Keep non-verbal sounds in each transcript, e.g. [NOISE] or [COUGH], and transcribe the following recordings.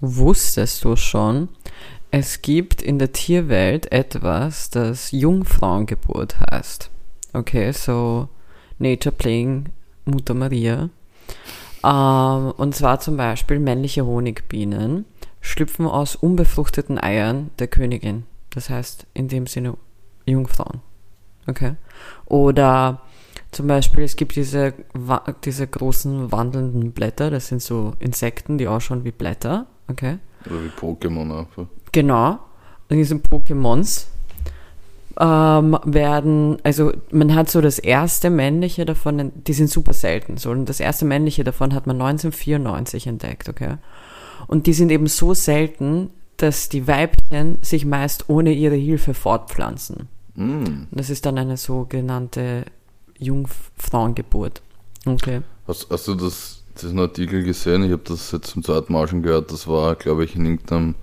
wusstest du schon, es gibt in der Tierwelt etwas, das Jungfrauengeburt heißt. Okay, so Nature Playing Mutter Maria. Ähm, und zwar zum Beispiel männliche Honigbienen schlüpfen aus unbefruchteten Eiern der Königin. Das heißt in dem Sinne Jungfrauen. Okay. Oder zum Beispiel, es gibt diese, diese großen wandelnden Blätter, das sind so Insekten, die ausschauen wie Blätter. Okay. Oder wie Pokémon einfach. Genau. Und diese Pokémons ähm, werden, also man hat so das erste männliche davon, die sind super selten, so, und das erste männliche davon hat man 1994 entdeckt, okay. Und die sind eben so selten, dass die Weibchen sich meist ohne ihre Hilfe fortpflanzen. Mm. Das ist dann eine sogenannte Jungfrauengeburt. Okay. Hast, hast du das, diesen Artikel gesehen? Ich habe das jetzt zum zweiten Mal schon gehört. Das war, glaube ich, in irgendeinem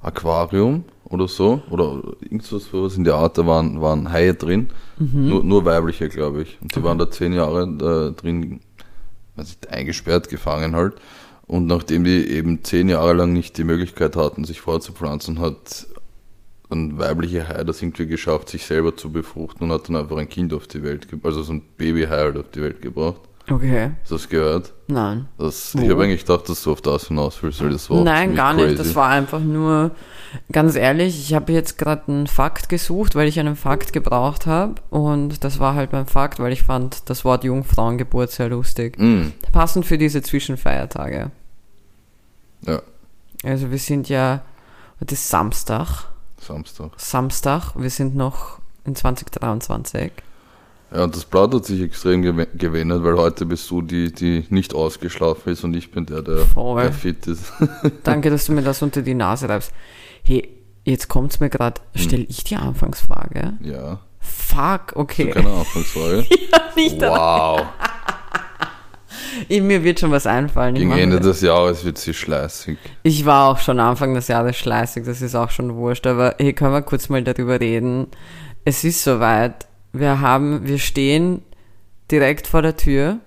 Aquarium oder so. Oder irgendwas was in der Art. Da waren, waren Haie drin. Mhm. Nur, nur weibliche, glaube ich. Und die okay. waren da zehn Jahre äh, drin, also eingesperrt, gefangen halt. Und nachdem die eben zehn Jahre lang nicht die Möglichkeit hatten, sich fortzupflanzen, hat ein weiblicher Hai das irgendwie geschafft, sich selber zu befruchten und hat dann einfach ein Kind auf die Welt gebracht, also so ein Babyhai halt auf die Welt gebracht. Okay. Hast du das gehört? Nein. Das, ich habe eigentlich gedacht, dass du auf das hinaus willst, weil das war Nein, gar nicht. Das war einfach nur, ganz ehrlich, ich habe jetzt gerade einen Fakt gesucht, weil ich einen Fakt gebraucht habe. Und das war halt mein Fakt, weil ich fand das Wort Jungfrauengeburt sehr lustig. Mm. Passend für diese Zwischenfeiertage. Ja. Also wir sind ja, heute ist Samstag. Samstag. Samstag, wir sind noch in 2023. Ja, und das Blatt hat sich extrem gewendet, weil heute bist du die, die nicht ausgeschlafen ist und ich bin der, der, der fit ist. [LAUGHS] Danke, dass du mir das unter die Nase reibst. Hey, jetzt kommt es mir gerade, stelle hm. ich die Anfangsfrage? Ja. Fuck, okay. Hast du keine Anfangsfrage? [LAUGHS] ja, nicht Wow. [LAUGHS] Mir wird schon was einfallen. Gegen Ende des Jahres wird sie schleißig. Ich war auch schon Anfang des Jahres schleißig, das ist auch schon wurscht, aber hier können wir kurz mal darüber reden. Es ist soweit. Wir haben, wir stehen direkt vor der Tür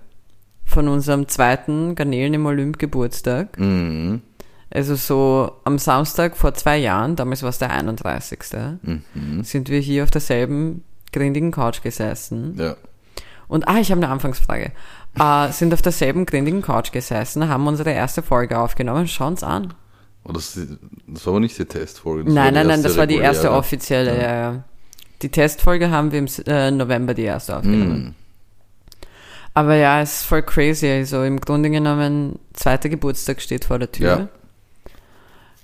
von unserem zweiten Garnelen im Olymp Geburtstag. Mhm. Also so am Samstag vor zwei Jahren, damals war es der 31. Mhm. sind wir hier auf derselben grindigen Couch gesessen. Ja. Und ah, ich habe eine Anfangsfrage äh, sind auf derselben grindigen Couch gesessen, haben unsere erste Folge aufgenommen. Schauen uns an. Oh, das, das war aber nicht die Testfolge. nein, nein, nein, das war die erste offizielle. Ja. Ja, ja. Die Testfolge haben wir im äh, November die erste aufgenommen. Mm. Aber ja, es ist voll crazy. Also im Grunde genommen, zweiter Geburtstag steht vor der Tür. Ja.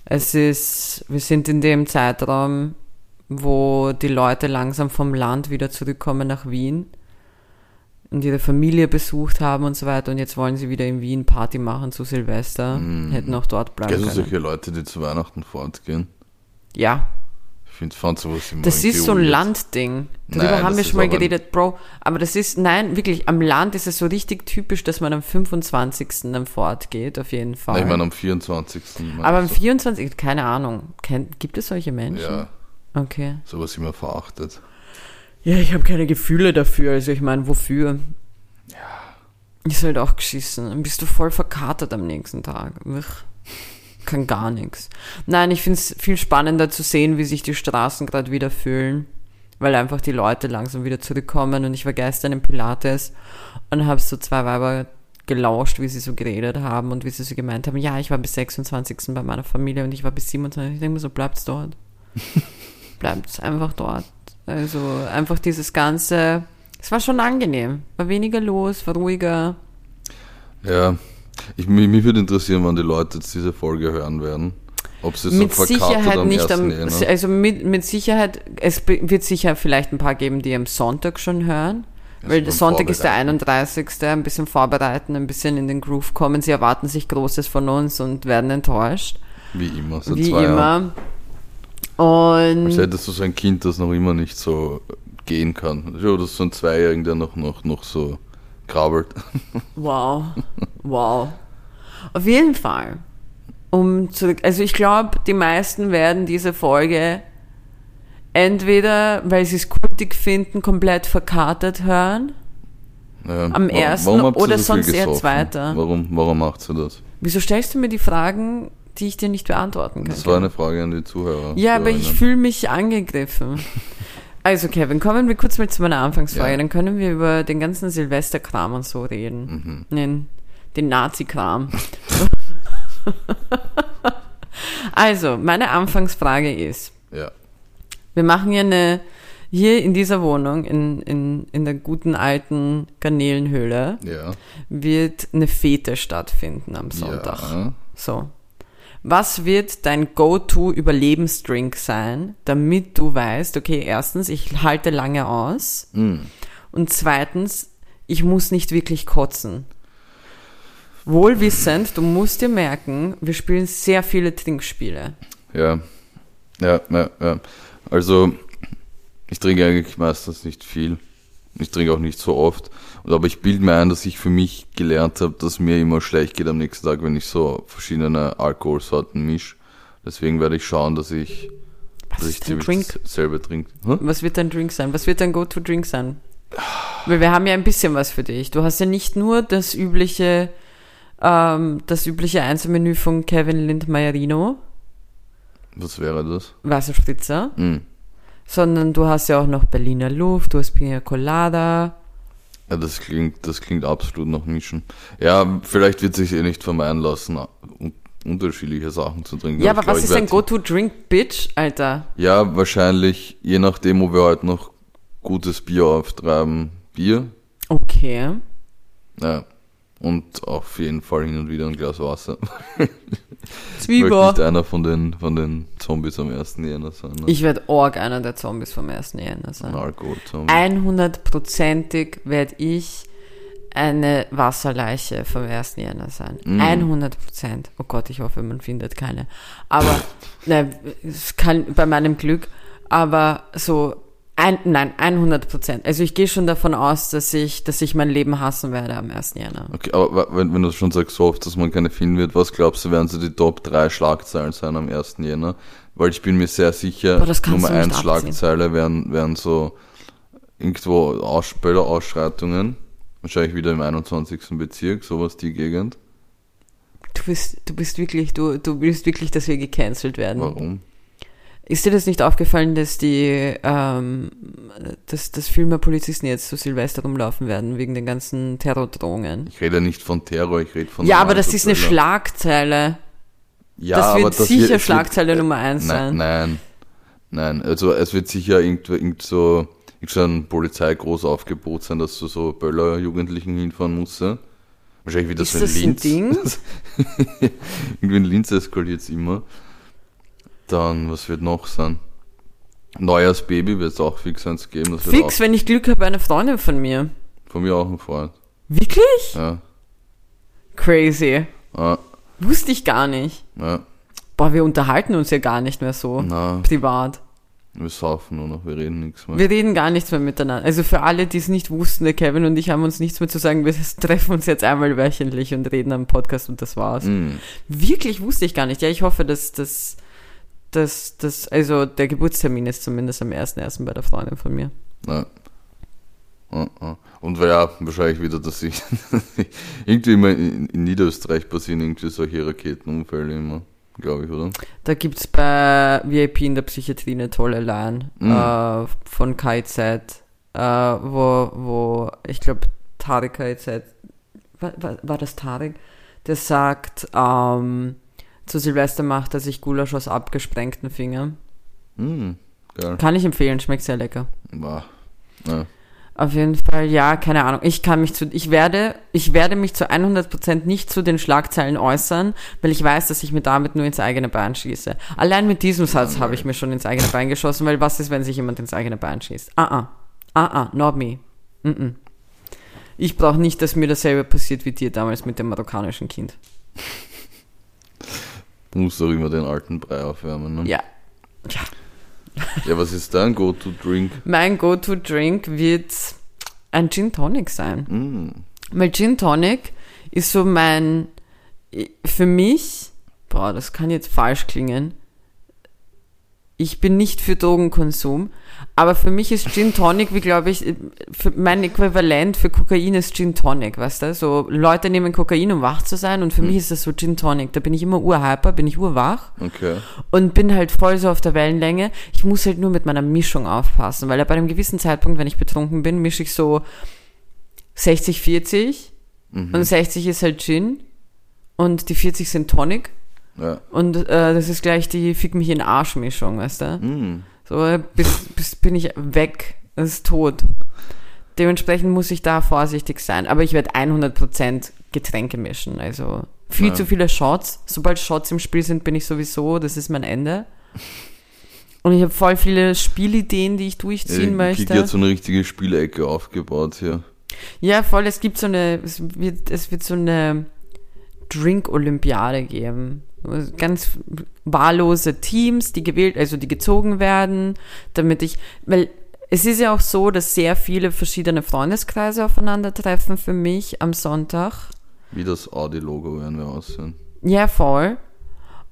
Es ist, wir sind in dem Zeitraum, wo die Leute langsam vom Land wieder zurückkommen nach Wien und ihre Familie besucht haben und so weiter und jetzt wollen sie wieder in Wien Party machen zu Silvester. Mm. Hätten auch dort bleiben Kennst können. du solche Leute, die zu Weihnachten fortgehen? Ja. Ich finde, sowas immer Das ist so ein Landding. Darüber nein, haben wir schon mal geredet, Bro. Aber das ist, nein, wirklich, am Land ist es so richtig typisch, dass man am 25. dann fortgeht, auf jeden Fall. Nein, ich meine am 24. Aber am 24. keine Ahnung. Gibt es solche Menschen? Ja. Okay. Sowas immer verachtet. Ja, ich habe keine Gefühle dafür. Also ich meine, wofür? Ja. Ist halt auch geschissen. Dann bist du voll verkatert am nächsten Tag. Kann gar nichts. Nein, ich finde es viel spannender zu sehen, wie sich die Straßen gerade wieder fühlen. Weil einfach die Leute langsam wieder zurückkommen. Und ich war gestern im Pilates und habe so zwei Weiber gelauscht, wie sie so geredet haben und wie sie so gemeint haben, ja, ich war bis 26. bei meiner Familie und ich war bis 27. Ich denke mir so, bleibt's dort. [LAUGHS] bleibt's einfach dort. Also einfach dieses ganze, es war schon angenehm. War weniger los, war ruhiger. Ja, ich, mich, mich würde interessieren, wann die Leute jetzt diese Folge hören werden. Ob sie mit so Sicherheit am nicht am, ne? also mit, mit Sicherheit, es wird sicher vielleicht ein paar geben, die am Sonntag schon hören. Also weil Sonntag ist der 31. Ein bisschen vorbereiten, ein bisschen in den Groove kommen. Sie erwarten sich Großes von uns und werden enttäuscht. Wie immer, seit Wie immer. Jahren. Und Als hättest du so ein Kind, das noch immer nicht so gehen kann. Oder so ein Zweijähriger, der noch, noch, noch so krabbelt. Wow. Wow. Auf jeden Fall. Um zurück, also ich glaube, die meisten werden diese Folge entweder, weil sie es kultig finden, komplett verkartet hören. Ja, am ersten oder so sonst eher zweiter. Warum, warum macht sie das? Wieso stellst du mir die Fragen die ich dir nicht beantworten kann. Das war eine Frage an die Zuhörer. Ja, aber ich fühle mich angegriffen. [LAUGHS] Also Kevin, kommen wir kurz mal zu meiner Anfangsfrage. Ja. Dann können wir über den ganzen Silvesterkram und so reden. Mhm. Den, den Nazi-Kram. [LAUGHS] also, meine Anfangsfrage ist, Ja. wir machen ja eine, hier in dieser Wohnung, in, in, in der guten alten Garnelenhöhle, Ja. wird eine Fete stattfinden am Sonntag. So. Was wird dein Go-To-Überlebensdrink sein, damit du weißt, okay, erstens, ich halte lange aus Mm. und zweitens, ich muss nicht wirklich kotzen. Wohlwissend, du musst dir merken, wir spielen sehr viele Trinkspiele. Ja. Ja, ja, ja. Also, ich trinke eigentlich meistens nicht viel. Ich trinke auch nicht so oft. Aber ich bilde mir ein, dass ich für mich gelernt habe, dass mir immer schlecht geht am nächsten Tag, wenn ich so verschiedene Alkoholsorten mische. Deswegen werde ich schauen, dass ich, Was dass ich Drink? dasselbe trinke. Hm? Was wird dein Drink sein? Was wird dein Go-To-Drink sein? Weil wir haben ja ein bisschen was für dich. Du hast ja nicht nur das übliche, ähm, das übliche Einzelmenü von Kevin Lindmeierino, Was wäre das? Wasserspritzer, Mm. Sondern du hast ja auch noch Berliner Luft, du hast Pina Colada. Ja, das klingt, das klingt absolut nach Mischen. Ja, vielleicht wird sich eh nicht vermeiden lassen, un unterschiedliche Sachen zu trinken. Ja, aber glaub, was ist werd- Go-To-Drink, Bitch, Alter? Ja, wahrscheinlich, je nachdem, wo wir heute noch gutes Bier auftreiben, Bier. Okay. Ja. Und auf jeden Fall hin und wieder ein Glas Wasser. [LAUGHS] Ich möchte nicht Zwieber. einer von den, von den Zombies am 1. Jänner sein. Ne? Ich werde Org einer der Zombies vom ersten Jänner Ein sein. Alkoholzombie. 100%ig werde ich eine Wasserleiche vom ersten Jänner sein. Mm. 100%. Oh Gott, ich hoffe, man findet keine. Aber, [LAUGHS] ne, es kann bei meinem Glück, aber so, ein, nein, 100%. Also ich gehe schon davon aus, dass ich, dass ich mein Leben hassen werde am 1. Jänner. Okay, aber wenn, wenn du schon sagst, so oft, dass man keine finden wird, was glaubst du, werden so die Top 3 Schlagzeilen sein am 1. Jänner? Weil ich bin mir sehr sicher, Boah, Nummer du nicht 1 abziehen. Schlagzeile werden, werden so irgendwo Aus Böller-Ausschreitungen. Wahrscheinlich wieder im 21. Bezirk, sowas die Gegend. Du bist, du bist wirklich, du, du willst wirklich, dass wir gecancelt werden. Warum? Ist dir das nicht aufgefallen, dass die, ähm, dass, dass viel mehr Polizisten jetzt zu Silvester rumlaufen werden, wegen den ganzen Terrordrohungen? Ich rede nicht von Terror, ich rede von Ja, aber das ist eine. Schlagzeile. Ja, das wird sicher es wird- Schlagzeile Nummer eins nein, sein. Nein, nein. Also es wird sicher irgendwo, irgend so, irgend so ein Polizeigroßaufgebot sein, dass du so Böller-Jugendlichen hinfahren musst. Wahrscheinlich wieder Ist so in das ein Linz. Ding? [LAUGHS] Irgendwie in Linz eskaliert es immer. Dann, was wird noch sein? Neujahrsbaby wird es auch fix eins geben. Fix, wenn ich Glück habe, eine Freundin von mir. von mir auch ein Freund. Wirklich? Ja, Crazy. ja, Wusste ich gar nicht. ja. Boah, wir unterhalten uns ja gar nicht mehr so Na, privat. wir saufen nur noch, wir reden nichts mehr. Wir reden gar nichts mehr miteinander. Also für alle, die es nicht wussten, der Kevin und ich haben uns nichts mehr zu sagen. Wir [LAUGHS] treffen uns jetzt einmal wöchentlich und reden am Podcast und das war's. Mm. Wirklich wusste ich gar nicht. Ja, ich hoffe, dass das, dass das, also der Geburtstermin ist zumindest am 1.1. bei der Freundin von mir. Ja. Und ja, wahrscheinlich wieder, dass ich [LAUGHS] irgendwie immer in, in Niederösterreich passieren irgendwie solche Raketenunfälle immer, glaube ich, oder? Da gibt's bei VIP in der Psychiatrie eine tolle Line Mhm. äh, von KIZ, äh, wo, wo ich glaube Tarek KIZ, war, war, war das Tarek, der sagt, ähm, zu Silvester macht er sich Gulasch aus abgesprengten Fingern. Hm, geil. Kann ich empfehlen, schmeckt sehr lecker. Wow. Ja. Auf jeden Fall, ja, keine Ahnung. Ich kann mich zu, ich werde, ich werde mich zu 100% nicht zu den Schlagzeilen äußern, weil ich weiß, dass ich mir damit nur ins eigene Bein schieße. Allein mit diesem Satz habe ich mir schon ins eigene Bein geschossen, weil was ist, wenn sich jemand ins eigene Bein schießt? Ah, ah, ah, ah, not me. Mm -mm. Ich brauche nicht, dass mir dasselbe passiert wie dir damals mit dem marokkanischen Kind. Du musst doch immer den alten Brei aufwärmen, ne? Ja. Ja. Ja, was ist dein Go-To-Drink? Mein Go-To-Drink wird ein Gin Tonic sein. Mm. Weil Gin Tonic ist so mein, für mich, boah, das kann jetzt falsch klingen, Ich bin nicht für Drogenkonsum, aber für mich ist Gin Tonic, wie glaube ich, mein Äquivalent für Kokain ist Gin Tonic, weißt du? So Leute nehmen Kokain, um wach zu sein und für mich ist das so Gin Tonic. Da bin ich immer urhyper, bin ich urwach Okay. und bin halt voll so auf der Wellenlänge. Ich muss halt nur mit meiner Mischung aufpassen, weil ja bei einem gewissen Zeitpunkt, wenn ich betrunken bin, mische ich so 60, 40 und 60 ist halt Gin und die 40 sind Tonic Ja. und äh, das ist gleich die Fick mich in den Arsch Mischung, weißt du? Mm. So, äh, bis, bis bin ich weg, das ist tot. Dementsprechend muss ich da vorsichtig sein, aber ich werde 100% Getränke mischen, also viel Ja. zu viele Shots. Sobald Shots im Spiel sind, bin ich sowieso, das ist mein Ende. Und ich habe voll viele Spielideen, die ich durchziehen Ja, Kiki möchte. hat so eine richtige Spielecke aufgebaut hier. Ja, voll, es gibt so eine, es wird, es wird so eine Drink-Olympiade geben. Ganz wahllose Teams, die gewählt, also die gezogen werden, damit ich, weil es ist ja auch so, dass sehr viele verschiedene Freundeskreise aufeinandertreffen für mich am Sonntag. Wie das Audi-Logo werden wir aussehen. Ja, voll.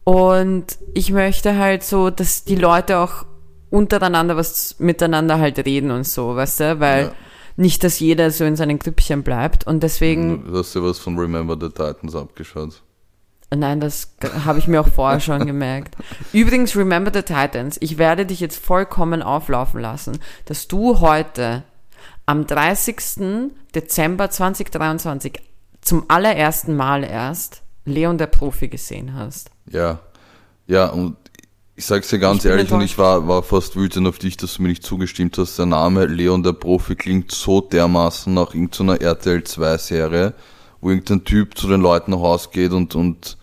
Und ich möchte halt so, dass die Leute auch untereinander was miteinander halt reden und so, weißt du, weil Ja. nicht, dass jeder so in seinen Grüppchen bleibt und deswegen Du hast ja was von Remember the Titans abgeschaut. Nein, das habe ich mir auch vorher schon [LAUGHS] gemerkt. Übrigens, remember the Titans. Ich werde dich jetzt vollkommen auflaufen lassen, dass du heute am 30. Dezember 2023 zum allerersten Mal erst Leon der Profi gesehen hast. Ja. Ja, und ich sag's dir ganz Ich ehrlich, und ich war, war fast wütend auf dich, dass du mir nicht zugestimmt hast. Der Name Leon der Profi klingt so dermaßen nach irgendeiner RTL 2 Serie, wo irgendein Typ zu den Leuten nach Hause geht und, und,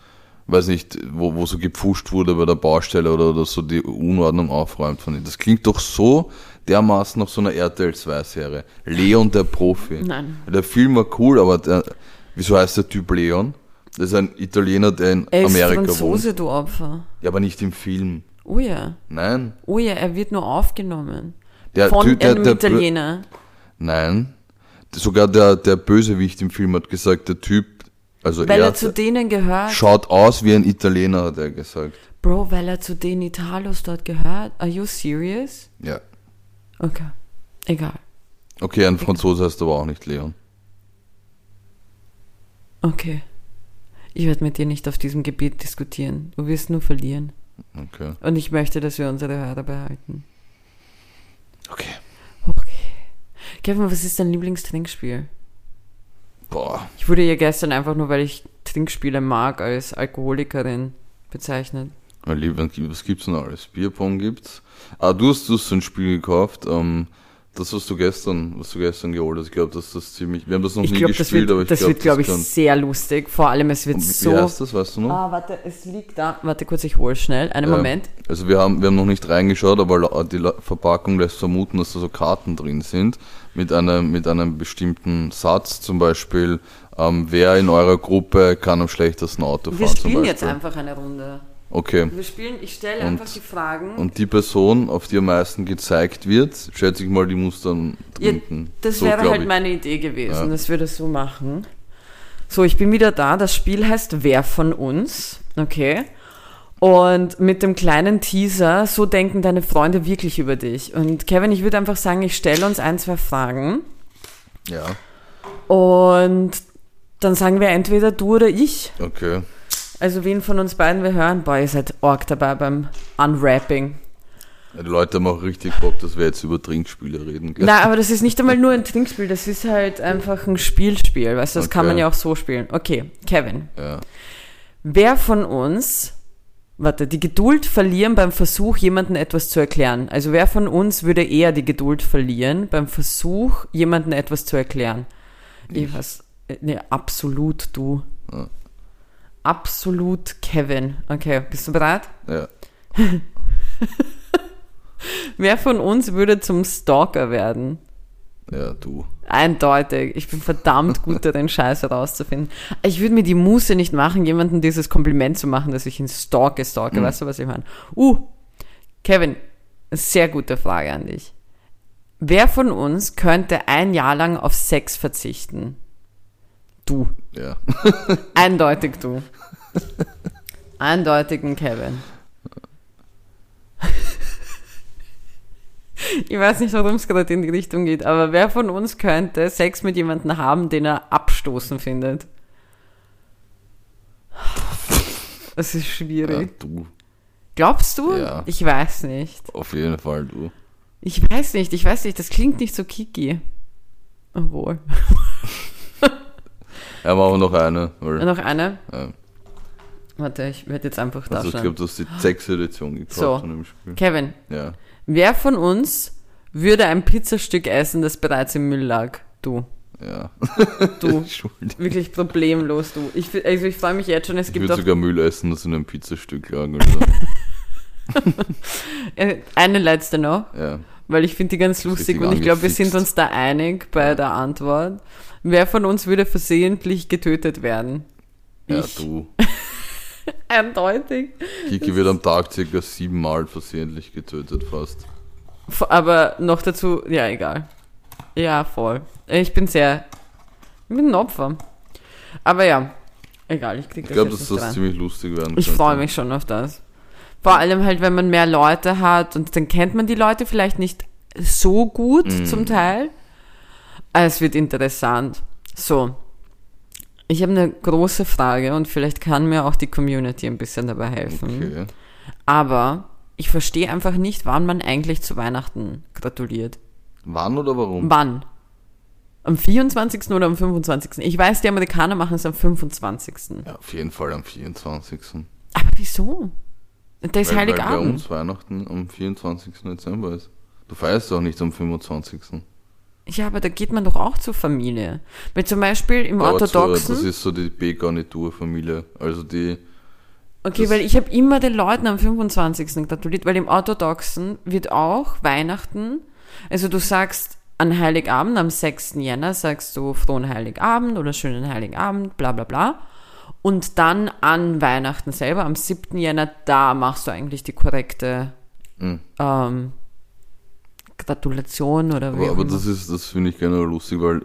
weiß nicht, wo, wo so gepfuscht wurde bei der Baustelle oder, oder so die Unordnung aufräumt von ihm. Das klingt doch so dermaßen nach so einer RTL 2 Serie. Leon der Profi. Nein. Der Film war cool, aber der, wieso heißt der Typ Leon? Das ist ein Italiener, der in Er ist Amerika wohnt. Franzose, du Opfer. Ja, aber nicht im Film. Oh ja. Nein. Oh ja, er wird nur aufgenommen. Der Von Typ, der, der, Italiener. Nein. Sogar der, der Bösewicht im Film hat gesagt, der Typ, also Weil er, er zu denen gehört. schaut aus wie ein Italiener, hat er gesagt. Bro, weil er zu den Italos dort gehört. Are you serious? Ja. Okay. Egal. Okay, ein Franzose heißt aber auch nicht Leon. Okay. Ich werde mit dir nicht auf diesem Gebiet diskutieren. Du wirst nur verlieren. Okay. Und ich möchte, dass wir unsere Hörer behalten. Okay. Okay. Kevin, was ist dein Lieblingstrinkspiel? Boah. Ich wurde ja gestern einfach nur, weil ich Trinkspiele mag, als Alkoholikerin bezeichnet. Lieber, was gibt's denn alles? Bierpong gibt's. Ah, du hast, du hast so ein Spiel gekauft, ähm, das, was du gestern, was du gestern geholt hast. Ich glaube, dass das ziemlich, wir haben das noch Ich nie glaube, das gespielt, wird, aber ich das glaube, wird, glaube ich, kann- sehr lustig. Vor allem, es wird wie, so. wie heißt das, weißt du noch? Ah, warte, es liegt da. Warte kurz, ich hole schnell. Einen Ja. Moment. Also wir haben, wir haben noch nicht reingeschaut, aber die Verpackung lässt vermuten, dass da so Karten drin sind mit einem, mit einem bestimmten Satz, zum Beispiel, ähm, wer in eurer Gruppe kann am schlechtesten Auto fahren. Wir spielen jetzt einfach eine Runde. Okay. Wir spielen, ich stelle Und- einfach die Fragen. Und die Person, auf die am meisten gezeigt wird, schätze ich mal, die muss dann Ja, trinken. das So, wäre halt ich. meine Idee gewesen, Ja. dass wir das so machen. So, ich bin wieder da. Das Spiel heißt Wer von uns? Okay. Und mit dem kleinen Teaser, so denken deine Freunde wirklich über dich. Und Kevin, ich würde einfach sagen, ich stelle uns ein, zwei Fragen. Ja, Und dann sagen wir entweder du oder ich. okay. Also wen von uns beiden wir hören. Boah, ihr seid arg dabei beim Unwrapping. Ja, die Leute haben auch richtig Bock, dass wir jetzt über Trinkspiele reden. Gell? Na, aber das ist nicht einmal nur ein Trinkspiel, das ist halt einfach ein Spielspiel, weißt du, das kann Okay. man ja auch so spielen. Okay, Kevin, Ja. wer von uns, warte, die Geduld verlieren beim Versuch, jemandem etwas zu erklären? Also wer von uns würde eher die Geduld verlieren beim Versuch, jemandem etwas zu erklären? Ich weiß, nee, absolut du. Ja. Absolut Kevin. Okay, bist du bereit? ja. [LAUGHS] Wer von uns würde zum Stalker werden? Ja, du. Eindeutig. Ich bin verdammt gut darin, [LAUGHS] Scheiße rauszufinden. Ich würde mir die Muße nicht machen, jemandem dieses Kompliment zu machen, dass ich ihn stalke, stalke. Weißt du, was ich meine? Uh, Kevin, sehr gute Frage an dich. Wer von uns könnte ein Jahr lang auf Sex verzichten? Du. Ja. Eindeutig du. Eindeutig ein Kevin. Ich weiß nicht, warum es gerade in die Richtung geht, aber wer von uns könnte Sex mit jemandem haben, den er abstoßen findet? Es ist Ja, schwierig. du, Glaubst du? Ja. Ich weiß nicht. auf jeden Fall du. Ich weiß nicht, ich weiß nicht, das klingt nicht so kiki. Obwohl. Ja, machen wir noch eine. Weil, Noch eine? ja. Warte, ich werde jetzt einfach da Also ich glaube, du hast die Sex-Edition gekauft So. von dem Spiel. Kevin, Ja. wer von uns würde ein Pizzastück essen, das bereits im Müll lag? Du. Ja. Du. [LAUGHS] Wirklich problemlos, du. Ich, also ich freue mich jetzt schon, es Ich gibt würde auch sogar Müll essen, das in einem Pizzastück lag. [LAUGHS] Äh, eine letzte noch, ja. Weil ich finde die ganz lustig und ich glaube, wir sind uns da einig bei der Antwort. Wer von uns würde versehentlich getötet werden? ja, Ich. du. [LAUGHS] Eindeutig. Kiki wird am Tag circa siebenmal versehentlich getötet fast. Aber noch dazu, ja, egal. Ja, voll. Ich bin sehr. Ich bin ein Opfer. Aber ja, egal, ich krieg Ich das glaube, jetzt dass das rein. ziemlich lustig werden Ich freue mich schon auf das. Vor allem halt, wenn man mehr Leute hat und dann kennt man die Leute vielleicht nicht so gut Mhm. zum Teil. Aber Es wird interessant. So. Ich habe eine große Frage und vielleicht kann mir auch die Community ein bisschen dabei helfen. Okay. Aber ich verstehe einfach nicht, wann man eigentlich zu Weihnachten gratuliert. Wann oder warum? Wann? Am 24. oder am 25.? Ich weiß, die Amerikaner machen es am 25. Ja, auf jeden Fall am 24. Aber wieso? Da ist Weil, weil bei Heiligabend. uns Weihnachten am 24. Dezember ist. Du feierst doch nicht am 25. Ja, aber da geht man doch auch zur Familie. Weil zum Beispiel im Aber Orthodoxen. das ist so die B-Garnitur-Familie. Also die, okay, das- weil ich habe immer den Leuten am 25. gratuliert, weil im Orthodoxen wird auch Weihnachten, also du sagst an Heiligabend, am 6. Jänner sagst du frohen Heiligabend oder schönen Heiligabend, bla bla bla. Und dann an Weihnachten selber, am 7. Jänner, da machst du eigentlich die korrekte Mhm. ähm, Gratulation oder wie aber, aber das ist, das finde ich generell lustig, weil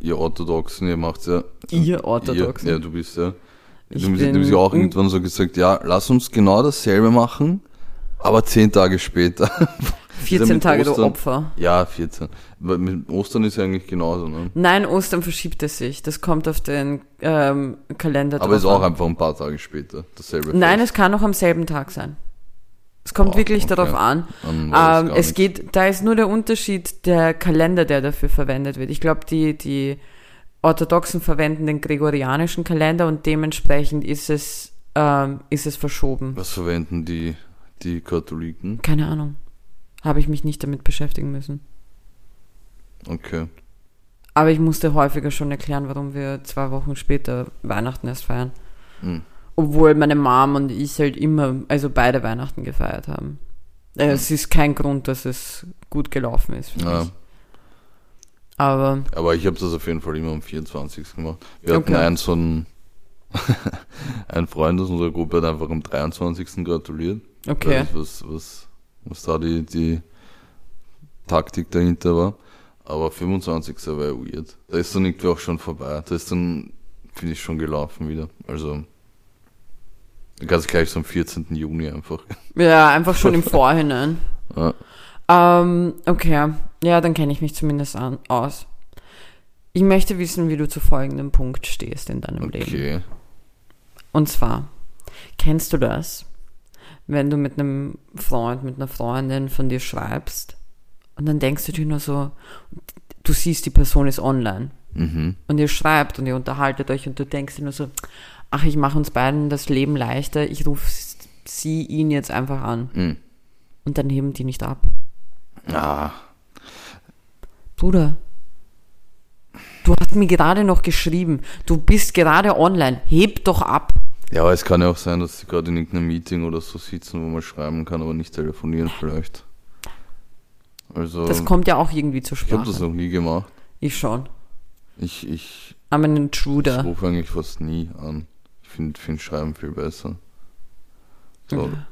ihr Orthodoxen, ihr macht's ja. Ihr Orthodoxen? Ihr, ja, du bist ja. Ich Du bist, du bist ja auch irgendwann so gesagt, ja, lass uns genau dasselbe machen, aber zehn Tage später. [LAUGHS] 14 mit Tage, du Ostern- Opfer. Ja, 14. Weil mit Ostern ist ja eigentlich genauso, ne? Nein, Ostern verschiebt es sich. Das kommt auf den ähm, Kalender Aber ist drauf auch einfach ein paar Tage später. Dasselbe. Nein, Fest. es kann auch am selben Tag sein. Es kommt Boah, wirklich okay. darauf an. Ähm, es nicht. geht, da ist nur der Unterschied der Kalender, der dafür verwendet wird. Ich glaube, die, die Orthodoxen verwenden den gregorianischen Kalender und dementsprechend ist es, ähm, ist es verschoben. Was verwenden die, die Katholiken? Keine Ahnung. Habe ich mich nicht damit beschäftigen müssen. Okay. Aber ich musste häufiger schon erklären, warum wir zwei Wochen später Weihnachten erst feiern. Hm. Obwohl meine Mom und ich halt immer, also beide Weihnachten gefeiert haben. Äh, Es ist kein Grund, dass es gut gelaufen ist. Ja. Aber Aber ich habe das auf jeden Fall immer am 24. gemacht. Wir hatten Okay. einen so einen, [LAUGHS] ein Freund aus unserer Gruppe hat einfach am 23. gratuliert. okay. Was, was, was da die, die Taktik dahinter war. Aber 25. war ja weird. Da ist dann irgendwie auch schon vorbei. Da ist dann, finde ich, schon gelaufen wieder. Also, ganz gleich so am 14. Juni einfach. Ja, einfach schon im [LAUGHS] Vorhinein. Ja. Ähm, okay. Ja, dann kenne ich mich zumindest an, aus. Ich möchte wissen, wie du zu folgendem Punkt stehst in deinem Leben. Okay. Und zwar, kennst du das, wenn du mit einem Freund, mit einer Freundin von dir schreibst und dann denkst du dir nur so, du siehst, die Person ist online Mhm. und ihr schreibt und ihr unterhaltet euch und du denkst dir nur so, ach, ich mache uns beiden das Leben leichter, ich rufe sie, ihn jetzt einfach an Mhm. und dann heben die nicht ab. Ah, Bruder, du hast mir gerade noch geschrieben, du bist gerade online, heb doch ab. Ja, aber es kann ja auch sein, dass sie gerade in irgendeinem Meeting oder so sitzen, wo man schreiben kann, aber nicht telefonieren vielleicht. Also, Das kommt ja auch irgendwie zur ich habe das Sprache. noch nie gemacht. Ich schon. Ich, ich, I'm an ich intruder. rufe eigentlich fast nie an. Ich finde find Schreiben viel besser. So, Ahnung.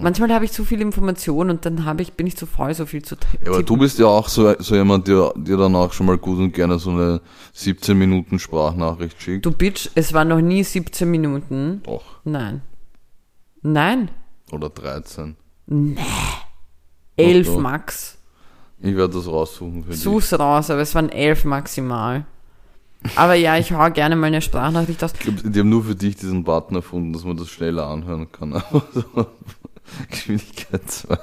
Manchmal habe ich zu viel Information und dann habe ich, bin ich zu faul, so viel zu ja, aber du bist ja auch so, so jemand, der dir dann auch schon mal gut und gerne so eine 17 Minuten Sprachnachricht schickt. Du Bitch, es waren noch nie 17 Minuten. Doch. Nein. Nein. Oder 13. Elf doch. Max. Ich werde das raussuchen für dich. Such's raus, aber es waren elf maximal. Aber ja, ich hau gerne mal eine Sprachnachricht aus. Ich glaub, die haben nur für dich diesen Button erfunden, dass man das schneller anhören kann. Aber [LAUGHS] so Geschwindigkeit 2.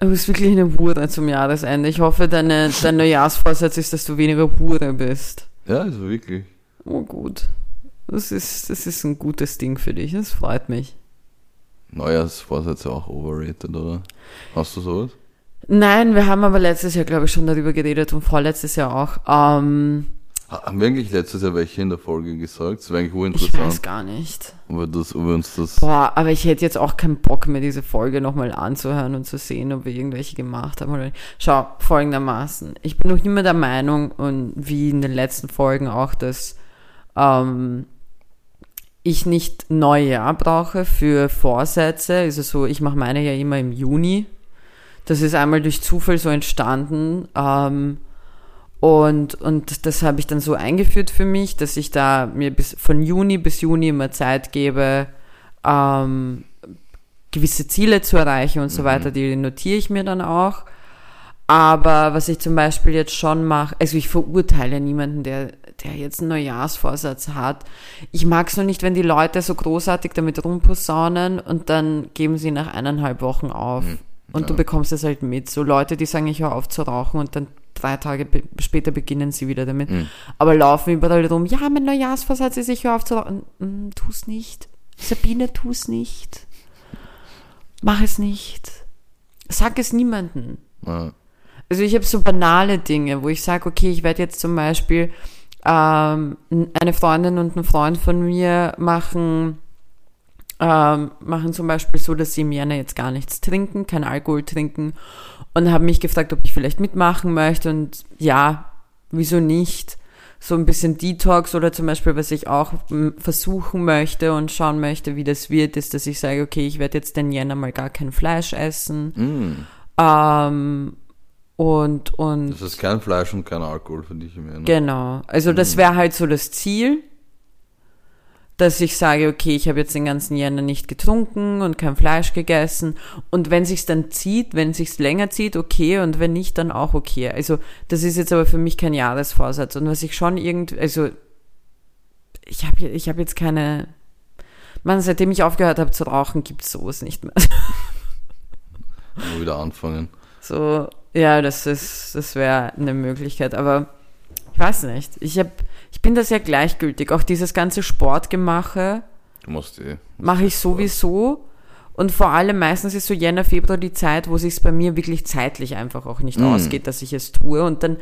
Du bist wirklich eine Hure zum Jahresende. Ich hoffe, deine, dein Neujahrsvorsatz ist, dass du weniger Hure bist. Ja, also wirklich. Oh gut. Das ist, das ist ein gutes Ding für dich. Das freut mich. Neujahrsvorsätze auch overrated, oder? Hast du sowas? Nein, wir haben aber letztes Jahr, glaube ich, schon darüber geredet und vorletztes Jahr auch. Ähm, Haben wir eigentlich letztes Jahr welche in der Folge gesagt? Das wäre eigentlich ich weiß gar nicht. wir, das, ob wir uns das... Boah, aber ich hätte jetzt auch keinen Bock mehr, diese Folge nochmal anzuhören und zu sehen, ob wir irgendwelche gemacht haben oder nicht. Schau, folgendermaßen. Ich bin noch immer der Meinung, und wie in den letzten Folgen auch, dass ähm, ich nicht Neujahr brauche für Vorsätze. Also so, ich mache meine ja immer im Juni. Das ist einmal durch Zufall so entstanden. Ähm, und, und das habe ich dann so eingeführt für mich, dass ich da mir bis von Juni bis Juni immer Zeit gebe, ähm, gewisse Ziele zu erreichen und so weiter. Die notiere ich mir dann auch. Aber was ich zum Beispiel jetzt schon mache, also ich verurteile niemanden, der, der jetzt einen Neujahrsvorsatz hat. Ich mag es nur nicht, wenn die Leute so großartig damit rumposaunen und dann geben sie nach eineinhalb Wochen auf. Und du bekommst es halt mit. So Leute, die sagen, ich höre auf zu rauchen und dann drei Tage später beginnen sie wieder damit. Aber laufen überall rum, ja, mein Neujahrsvorsatz ist, ich höre auf zu rauchen. Mm, tu's nicht. Sabine, tu's nicht. Mach es nicht. Sag es niemanden. Ja. Also ich habe so banale Dinge, wo ich sage, okay, ich werde jetzt zum Beispiel ähm, eine Freundin und ein Freund von mir machen ähm, machen zum Beispiel so, dass sie im Jänner jetzt gar nichts trinken, kein Alkohol trinken und haben mich gefragt, ob ich vielleicht mitmachen möchte und ja, wieso nicht? So ein bisschen Detox oder zum Beispiel, was ich auch versuchen möchte und schauen möchte, wie das wird, ist, dass ich sage, okay, ich werde jetzt den Jänner mal gar kein Fleisch essen. Mm. Ähm, und, und Das ist kein Fleisch und kein Alkohol für dich im Jahr. Genau. Also das wäre halt so das Ziel, dass ich sage, okay, ich habe jetzt den ganzen Jänner nicht getrunken und kein Fleisch gegessen. Und wenn sich's dann zieht, wenn sich's länger zieht, okay, und wenn nicht, dann auch okay. Also das ist jetzt aber für mich kein Jahresvorsatz. Und was ich schon irgendwie, also ich habe ich hab jetzt keine, man, seitdem ich aufgehört habe zu rauchen, gibt's sowas nicht mehr. [LAUGHS] Mal wieder anfangen. So, ja, das ist, das wäre eine Möglichkeit, aber ich weiß nicht. Ich hab, ich bin da sehr gleichgültig. Auch dieses ganze Sportgemache Du musst mache ich sowieso. Und vor allem meistens ist so Jänner, Februar die Zeit, wo sich bei mir wirklich zeitlich einfach auch nicht ausgeht, dass ich es tue. Und dann,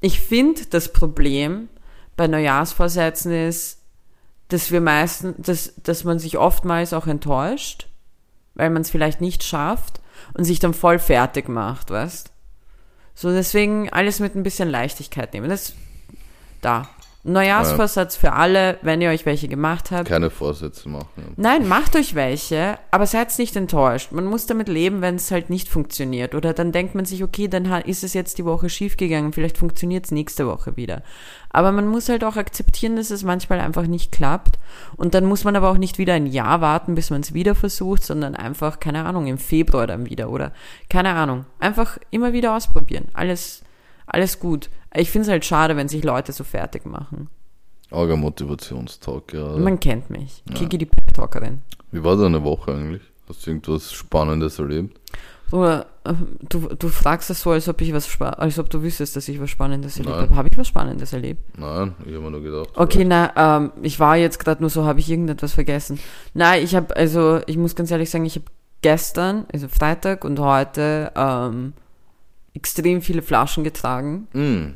ich finde, das Problem bei Neujahrsvorsätzen ist, dass wir meistens, dass, dass man sich oftmals auch enttäuscht, weil man es vielleicht nicht schafft und sich dann voll fertig macht, weißt? So deswegen alles mit ein bisschen Leichtigkeit nehmen. Das da. Neujahrsvorsatz für alle, wenn ihr euch welche gemacht habt. Keine Vorsätze machen. Nein, macht euch welche, aber seid nicht enttäuscht. Man muss damit leben, wenn es halt nicht funktioniert. Oder dann denkt man sich, okay, dann ist es jetzt die Woche schiefgegangen, vielleicht funktioniert es nächste Woche wieder. Aber man muss halt auch akzeptieren, dass es manchmal einfach nicht klappt. Und dann muss man aber auch nicht wieder ein Jahr warten, bis man es wieder versucht, sondern einfach, keine Ahnung, im Februar dann wieder oder keine Ahnung. Einfach immer wieder ausprobieren. Alles, alles gut. Ich finde es halt schade, wenn sich Leute so fertig machen. Auger Motivationstalk gerade. Man kennt mich. Kiki die Pep-Talkerin. Wie war deine Woche eigentlich? Hast du irgendwas Spannendes erlebt? Oder äh, du, du fragst das so, als ob ich was als ob du wüsstest, dass ich was Spannendes erlebt habe. Habe ich was Spannendes erlebt? Nein, ich habe mir nur gedacht. Okay, na, ähm, ich war jetzt gerade nur so, habe ich irgendetwas vergessen. Nein, ich habe, also ich muss ganz ehrlich sagen, ich habe gestern, also Freitag und heute, ähm, extrem viele Flaschen getragen. Mm,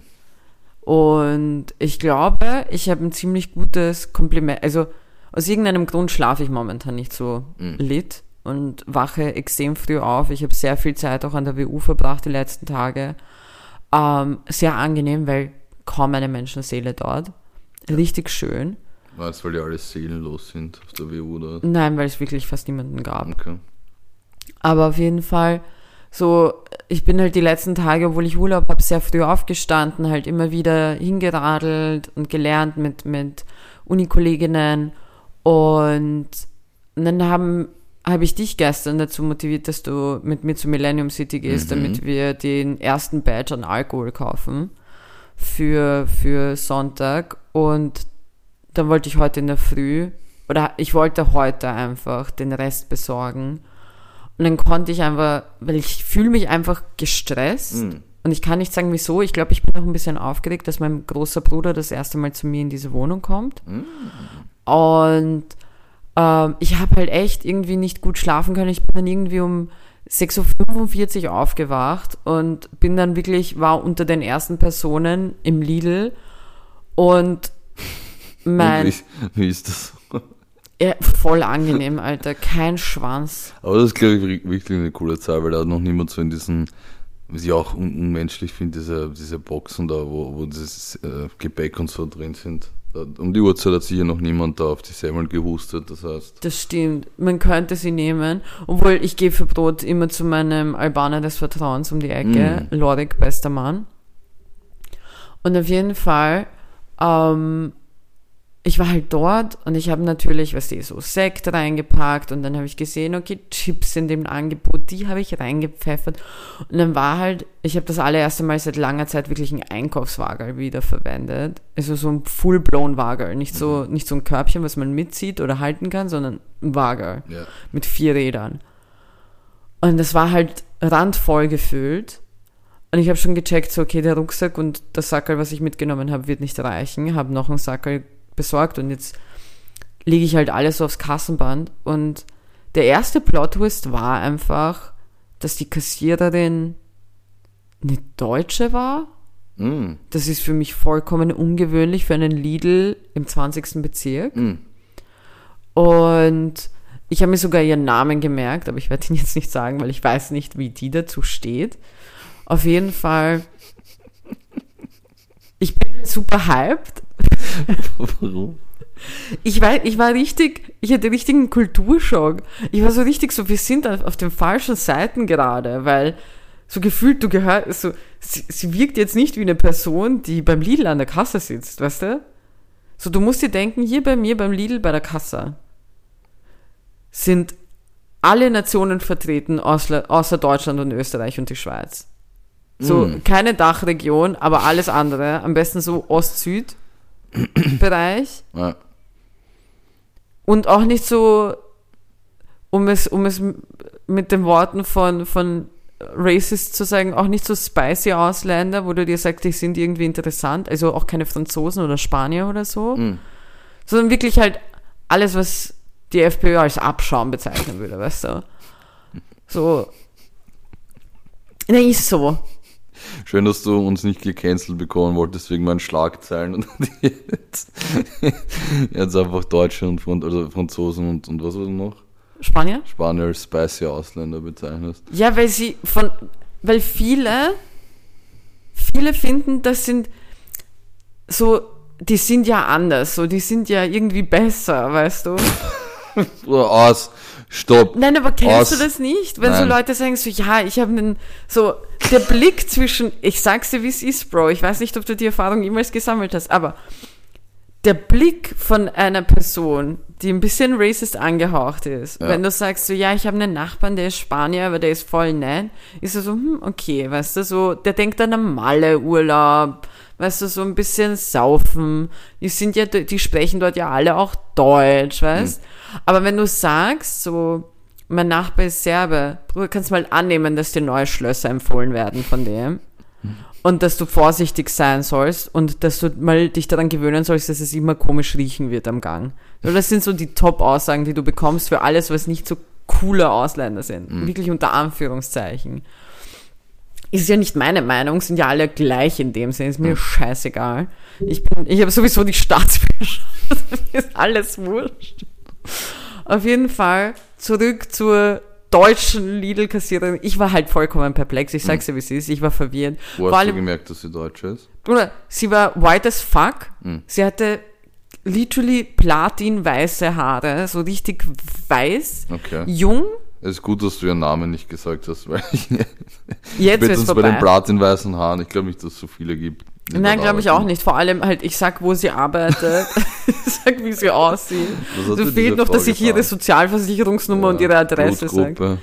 Und ich glaube, ich habe ein ziemlich gutes Kompliment. Also aus irgendeinem Grund schlafe ich momentan nicht so lit und wache extrem früh auf. Ich habe sehr viel Zeit auch an der WU verbracht die letzten Tage. Ähm, sehr angenehm, weil kaum eine Menschenseele dort. Richtig schön. meinst du, weil die alle seelenlos sind auf der WU da? Nein, weil es wirklich fast niemanden gab. Okay. Aber auf jeden Fall, so, ich bin halt die letzten Tage, obwohl ich Urlaub habe, sehr früh aufgestanden, halt immer wieder hingeradelt und gelernt mit, mit Unikolleginnen. Und dann haben, habe ich dich gestern dazu motiviert, dass du mit mir zu Millennium City gehst, damit wir den ersten Badge an Alkohol kaufen für, für Sonntag. Und dann wollte ich heute in der Früh, oder ich wollte heute einfach den Rest besorgen. Und dann konnte ich einfach, weil ich fühle mich einfach gestresst. Und ich kann nicht sagen, wieso. Ich glaube, ich bin auch ein bisschen aufgeregt, dass mein großer Bruder das erste Mal zu mir in diese Wohnung kommt. Und ähm, ich habe halt echt irgendwie nicht gut schlafen können. Ich bin dann irgendwie um 6.45 Uhr aufgewacht und bin dann wirklich, war unter den ersten Personen im Lidl und [LAUGHS] mein, Wie, wie ist das? Ja, voll angenehm, Alter, kein Schwanz. Aber das ist, glaube ich, wirklich eine coole Zahl, weil da hat noch niemand so in diesen, was ich auch un unmenschlich finde, diese, diese Boxen da, wo, wo dieses äh, Gepäck und so drin sind. Da, um die Uhrzeit hat sicher noch niemand da auf die Semmeln gehustet, das heißt. Das stimmt. Man könnte sie nehmen. Obwohl ich gehe für Brot immer zu meinem Albaner des Vertrauens um die Ecke. Lorik, bester Mann. Und auf jeden Fall, ähm, ich war halt dort und ich habe natürlich, was die so Sekt reingepackt und dann habe ich gesehen, okay, Chips sind im Angebot, die habe ich reingepfeffert. Und dann war halt, ich habe das allererste Mal seit langer Zeit wirklich ein Einkaufswagen wieder verwendet, also so ein full-blown Wagen, nicht so nicht so ein Körbchen, was man mitzieht oder halten kann, sondern ein Wagen Ja. mit vier Rädern. Und das war halt randvoll gefüllt. Und ich habe schon gecheckt, so okay, der Rucksack und das Sackerl, was ich mitgenommen habe, wird nicht reichen. Habe noch ein Sackerl besorgt und jetzt lege ich halt alles so aufs Kassenband. Und der erste Plot-Twist war einfach, dass die Kassiererin eine Deutsche war. Mm, Das ist für mich vollkommen ungewöhnlich für einen Lidl im 20. Bezirk. mm. Und ich habe mir sogar ihren Namen gemerkt, aber ich werde [LAUGHS] ihn jetzt nicht sagen, weil ich weiß nicht, wie die dazu steht. Auf jeden Fall, ich bin super hyped. Warum? Ich war, ich war richtig, ich hatte richtigen Kulturschock. Ich war so richtig so, wir sind auf auf den falschen Seiten gerade, weil so gefühlt du gehörst, so, sie, sie wirkt jetzt nicht wie eine Person, die beim Lidl an der Kasse sitzt, weißt du? So, du musst dir denken, hier bei mir beim Lidl bei der Kasse sind alle Nationen vertreten, außer, außer Deutschland und Österreich und die Schweiz. So, Mm. keine Dachregion, aber alles andere. Am besten so [CLEARS THROAT] Ost-Süd-Bereich. Ja. Und auch nicht so, um es, um es mit den Worten von, von Racist zu sagen, auch nicht so spicy Ausländer, wo du dir sagst, die sind irgendwie interessant, also auch keine Franzosen oder Spanier oder so, Mm. sondern wirklich halt alles, was die FPÖ als Abschaum bezeichnen würde, weißt du? So. Ne, ist so. Schön, dass du uns nicht gecancelt bekommen wolltest wegen meinen Schlagzeilen und [LAUGHS] jetzt, jetzt einfach Deutsche und Fran also Franzosen und, und was war noch? Spanier? Spanier als spicy Ausländer bezeichnest. Ja, weil sie von, weil viele, viele finden, das sind so, die sind ja anders, so, die sind ja irgendwie besser, weißt du? [LAUGHS] Oder aus, stopp. Nein, aber kennst Aus. du das nicht? Wenn so Nein. Leute sagen so, ja, ich habe einen, so, der Blick zwischen, ich sag's dir, wie es ist, Bro, ich weiß nicht, ob du die Erfahrung jemals gesammelt hast, aber der Blick von einer Person, die ein bisschen racist angehaucht ist, Ja. wenn du sagst so, ja, ich habe einen Nachbarn, der ist Spanier, aber der ist voll nett, ist er so, hm, okay, weißt du, so, der denkt an einen Malle-Urlaub, weißt du, so ein bisschen saufen, die sind ja, die sprechen dort ja alle auch Deutsch, weißt, aber wenn du sagst, so, mein Nachbar ist Serbe, du kannst mal annehmen, dass dir neue Schlösser empfohlen werden von dem und dass du vorsichtig sein sollst und dass du mal dich daran gewöhnen sollst, dass es immer komisch riechen wird am Gang. So, Das sind so die Top-Aussagen, die du bekommst für alles, was nicht so coole Ausländer sind. Wirklich unter Anführungszeichen. Ist ja nicht meine Meinung, sind ja alle gleich in dem Sinn, ist mir scheißegal. Ich bin, ich habe sowieso die Staatsbürgerschaft, [LAUGHS] ist alles wurscht. Auf jeden Fall zurück zur deutschen Lidl-Kassiererin. Ich war halt vollkommen perplex. Ich sag's dir, wie es ist. Ich war verwirrt. Wo hast du gemerkt, dass sie Deutsch ist? Bruder, sie war white as fuck. Mhm. Sie hatte literally platin-weiße Haare, so richtig weiß, Okay. jung. Es ist gut, dass du ihren Namen nicht gesagt hast, weil ich [LAUGHS] Jetzt spätestens bei den platinweißen Haaren, ich glaube nicht, dass es so viele gibt. Nein, glaube ich auch nicht. Vor allem halt, ich sag, wo sie arbeitet, [LAUGHS] ich sag, wie sie aussieht. Was hat So dir fehlt noch, dass Frau ich ihre getan? Sozialversicherungsnummer und Ja, ihre Adresse sage.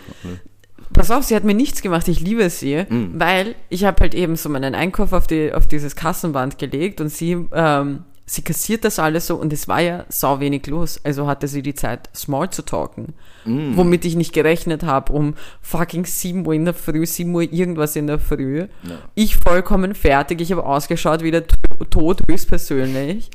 Pass auf, sie hat mir nichts gemacht, ich liebe sie, Mhm. weil ich habe halt eben so meinen Einkauf auf, die, auf dieses Kassenband gelegt und sie, ähm, sie kassiert das alles so und es war ja sau wenig los. Also hatte sie die Zeit, small zu talken. Mhm. Womit ich nicht gerechnet habe, um fucking 7 Uhr in der Früh, 7 Uhr irgendwas in der Früh. Ich vollkommen fertig, ich habe ausgeschaut wie der Tod höchstpersönlich.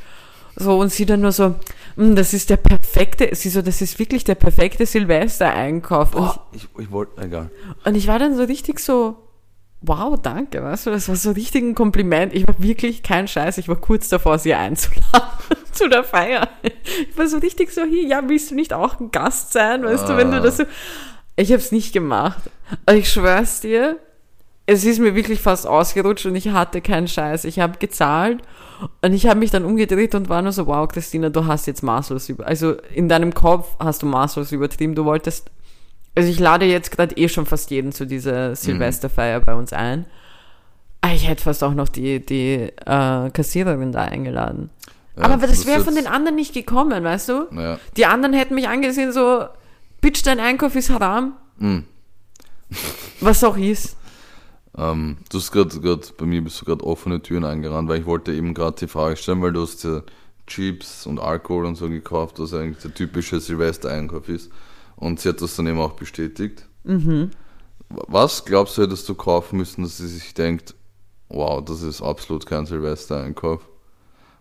So, und sie dann nur so, "Mm, das ist der perfekte, sie so, das ist wirklich der perfekte Silvester-Einkauf. Boah, ich, ich wollte, egal. und ich war dann so richtig so, wow, danke, weißt du, das war so richtig ein Kompliment. Ich war wirklich kein Scheiß, ich war kurz davor, sie einzuladen [LAUGHS] zu der Feier. Ich war so richtig so, hier, ja, willst du nicht auch ein Gast sein, weißt du, wenn du das so... Ich habe es nicht gemacht. Ich schwör's dir, es ist mir wirklich fast ausgerutscht und ich hatte keinen Scheiß. Ich habe gezahlt und ich habe mich dann umgedreht und war nur so, wow, Christina, du hast jetzt maßlos über... Also in deinem Kopf hast du maßlos übertrieben. Du wolltest also ich lade jetzt gerade eh schon fast jeden zu dieser Silvesterfeier bei uns ein. Ah, Ich hätte fast auch noch die, die äh, Kassiererin da eingeladen. Ja, Aber das das wäre von den anderen nicht gekommen, weißt du? Naja, Die anderen hätten mich angesehen so, bitch, dein Einkauf ist haram. Mhm. Was auch ist. ähm, du hast gerade, gerade bei mir bist du gerade offene Türen eingerannt, weil ich wollte eben gerade die Frage stellen, weil du hast ja Chips und Alkohol und so gekauft, was eigentlich der typische Silvester-Einkauf ist. Und sie hat das dann eben auch bestätigt. Mhm. Was glaubst du, hättest du kaufen müssen, dass sie sich denkt, wow, das ist absolut kein Silvester-Einkauf?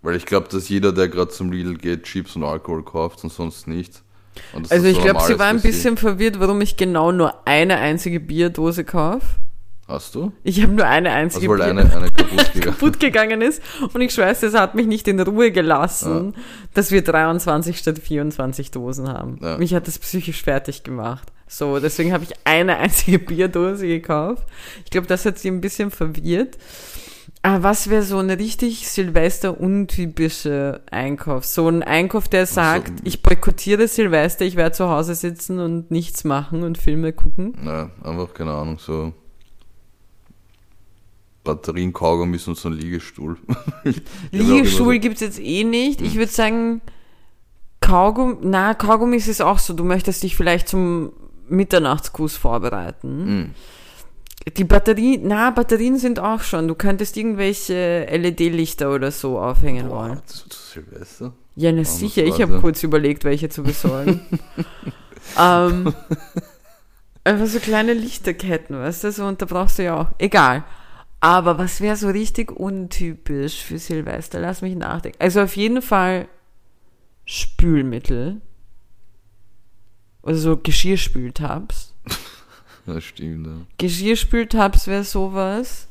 Weil ich glaube, dass jeder, der gerade zum Lidl geht, Chips und Alkohol kauft und sonst nichts. Also ich so glaube, sie war ein bisschen verwirrt, warum ich genau nur eine einzige Bierdose kaufe. Hast du? Ich habe nur eine Also einzige wohl Bier- eine, eine [LAUGHS] kaputt gegangen. kaputt gegangen ist. Und ich schwör's, es hat mich nicht in Ruhe gelassen, dass wir 23 statt 24 Dosen haben. Ja. Mich hat das psychisch fertig gemacht. So, deswegen habe ich eine einzige Bierdose gekauft. Ich glaube, das hat sie ein bisschen verwirrt. Aber was wäre so ein richtig Silvester-untypischer Einkauf? So ein Einkauf, der sagt, ich boykottiere Silvester, ich werde zu Hause sitzen und nichts machen und Filme gucken. Ja, einfach, keine Ahnung, so Batterien, Kaugummis und so ein Liegestuhl. [LAUGHS] Liegestuhl gibt's jetzt eh nicht. Ich würde sagen, Kaugummi, na, Kaugummis ist auch so, du möchtest dich vielleicht zum Mitternachtskuss vorbereiten. Mm, Die Batterien, na, Batterien sind auch schon. Du könntest irgendwelche LED-Lichter oder so aufhängen boah, wollen. zu, zu Silvester? Ja, na sicher, ich habe kurz überlegt, welche zu besorgen. [LAUGHS] ähm, einfach so kleine Lichterketten, weißt du, so, und da brauchst du ja auch. Egal. Aber was wäre so richtig untypisch für Silvester? Lass mich nachdenken. Also auf jeden Fall Spülmittel. Also so Geschirrspültabs. [LAUGHS] Ja, stimmt, ja. Geschirrspültabs wäre sowas.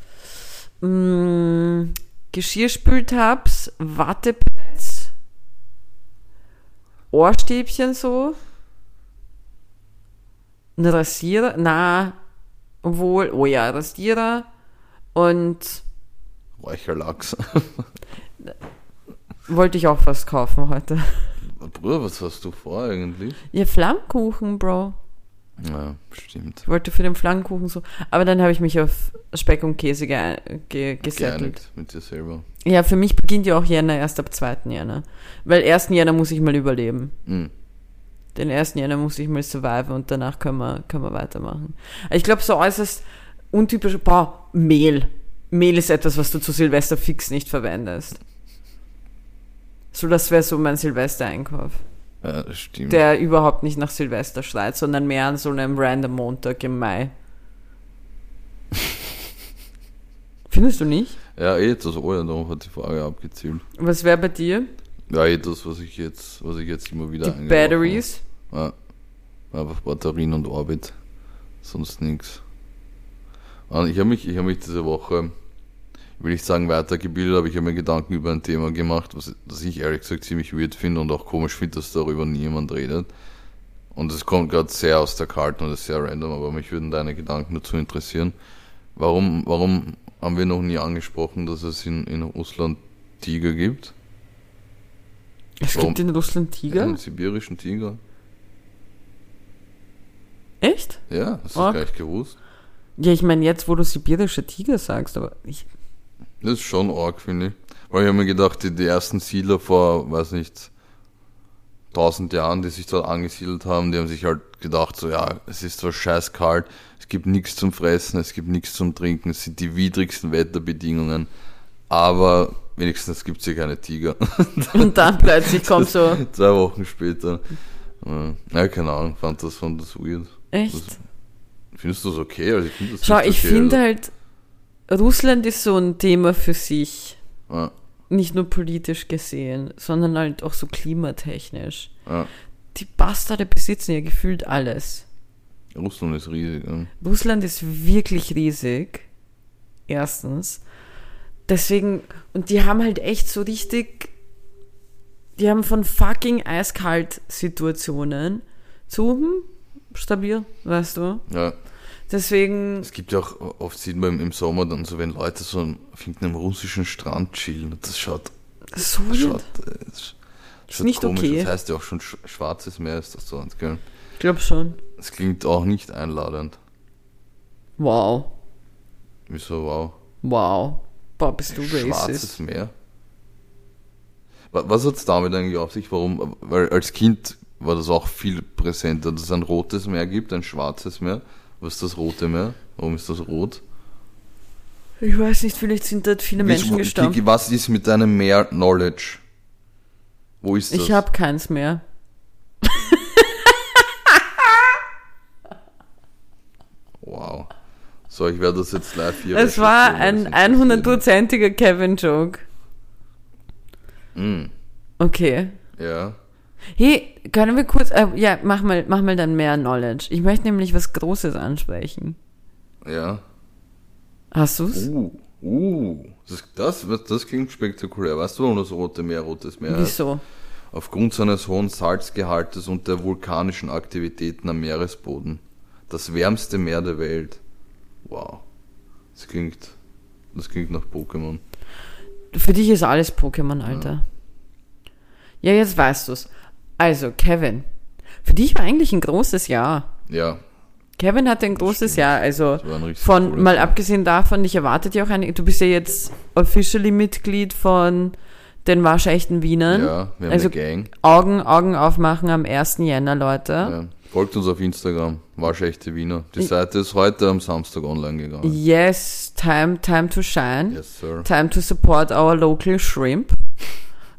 Mm, Geschirrspültabs, Wattepads, Ohrstäbchen so. Ein Rasierer, na, obwohl, oh ja, Rasierer und Räucherlachs. [LAUGHS] wollte ich auch fast kaufen heute. Bruder, was hast du vor eigentlich? Ja, Flammkuchen, Bro. Ja, stimmt. Ich wollte für den Flammkuchen so, aber dann habe ich mich auf Speck und Käse ge ge gesettelt. Geeinigt mit dir selber. Ja, für mich beginnt ja auch Jänner erst ab 2. Jänner. Weil 1. Jänner muss ich mal überleben. Mm. Den 1. Jänner muss ich mal surviven und danach können wir, können wir weitermachen. Ich glaube, so äußerst untypisch, boah, Mehl. Mehl ist etwas, was du zu Silvester fix nicht verwendest. So, das wäre so mein Silvestereinkauf. Ja. Der überhaupt nicht nach Silvester schreit, sondern mehr an so einem random Montag im Mai. [LAUGHS] Findest du nicht? ja, eh, das oh ja, darum hat die Frage abgezielt. Was wäre bei dir? Ja, eh, das, was ich jetzt, was ich jetzt immer wieder Die Batteries? habe. Ja, einfach Batterien und Orbit. Sonst nichts. Ich habe mich, ich habe mich diese Woche, will ich sagen, weitergebildet, aber ich habe mir Gedanken über ein Thema gemacht, was, das ich ehrlich gesagt ziemlich weird finde und auch komisch finde, dass darüber niemand redet. Und es kommt gerade sehr aus der Kalten und ist sehr random, aber mich würden deine Gedanken dazu interessieren. Warum, warum haben wir noch nie angesprochen, dass es in, in Russland Tiger gibt? Es Warum? gibt in Russland Tiger? Einen sibirischen Tiger? Echt? Ja, hast du Ah. gleich gewusst? Ja, ich meine jetzt, wo du sibirische Tiger sagst, aber ich, Das ist schon arg, finde ich. Weil ich habe mir gedacht, die, die ersten Siedler vor, weiß nicht, tausend Jahren, die sich dort angesiedelt haben, die haben sich halt gedacht, so ja, es ist zwar scheiß kalt, es gibt nichts zum Fressen, es gibt nichts zum Trinken, es sind die widrigsten Wetterbedingungen, aber wenigstens gibt es hier keine Tiger. [LAUGHS] Und dann plötzlich [LAUGHS] kommt so, Zwei Wochen später. Ja, keine Ahnung, fand das, fand das weird. echt? Das, findest du das okay? Also ich finde das Schau, ich okay, finde also. halt, Russland ist so ein Thema für sich. Ja, Nicht nur politisch gesehen, sondern halt auch so klimatechnisch. ja. Die Bastarde besitzen ja gefühlt alles. Russland ist riesig. Ja. Russland ist wirklich riesig. Erstens. Deswegen, und die haben halt echt so richtig, die haben von fucking eiskalt Situationen zu hm, stabil, weißt du? ja. Deswegen, Es gibt ja auch, oft sieht man im Sommer dann so, wenn Leute so auf irgendeinem russischen Strand chillen. und Das schaut, so das schaut, äh, das schaut nicht komisch. okay. Das heißt ja auch schon Sch Schwarzes Meer ist das dort, gell? Ich glaube schon. Das klingt auch nicht einladend. Wow. Wieso, wow. Wow. Boah, bist du Schwarzes racist. Meer? Wa- Was hat es damit eigentlich auf sich? Warum? Weil als Kind war das auch viel präsenter, dass es ein rotes Meer gibt, ein schwarzes Meer. Was ist das rote Meer? Warum ist das rot? Ich weiß nicht, vielleicht sind dort viele Menschen Wieso- gestorben. Kiki, was ist mit deinem Meer-Knowledge? Wo ist das? Ich habe keins mehr. Wow. So, ich werde das jetzt live hier Es war ein weil das interessiert 100%iger Kevin-Joke. mich. Okay. Mm, Ja. Hey, können wir kurz, äh, ja, mach mal, mach mal dann mehr Knowledge. Ich möchte nämlich was Großes ansprechen. Ja. Hast du's? Uh. Uh. Das, das, das klingt spektakulär. Weißt du, warum das Rote Meer Rotes Meer heißt? Wieso? Aufgrund seines hohen Salzgehaltes und der vulkanischen Aktivitäten am Meeresboden. Das wärmste Meer der Welt. Wow. Das klingt, das klingt nach Pokémon. Für dich ist alles Pokémon, Alter. Ja, jetzt weißt du's. Also, Kevin. Für dich war eigentlich ein großes Jahr. Ja, Kevin hatte ein großes stimmt. Jahr, also von, mal abgesehen davon, dich erwartet ja auch eine, du bist ja jetzt officially Mitglied von den waschechten Wienern. Ja, wir haben Also- eine Gang. Augen, Augen aufmachen am 1. Jänner, Leute. Ja. Folgt uns auf Instagram. Waschechte Wiener. Die Seite ist heute am Samstag online gegangen. Yes, time, time to shine. Yes, sir. Time to support our local shrimp.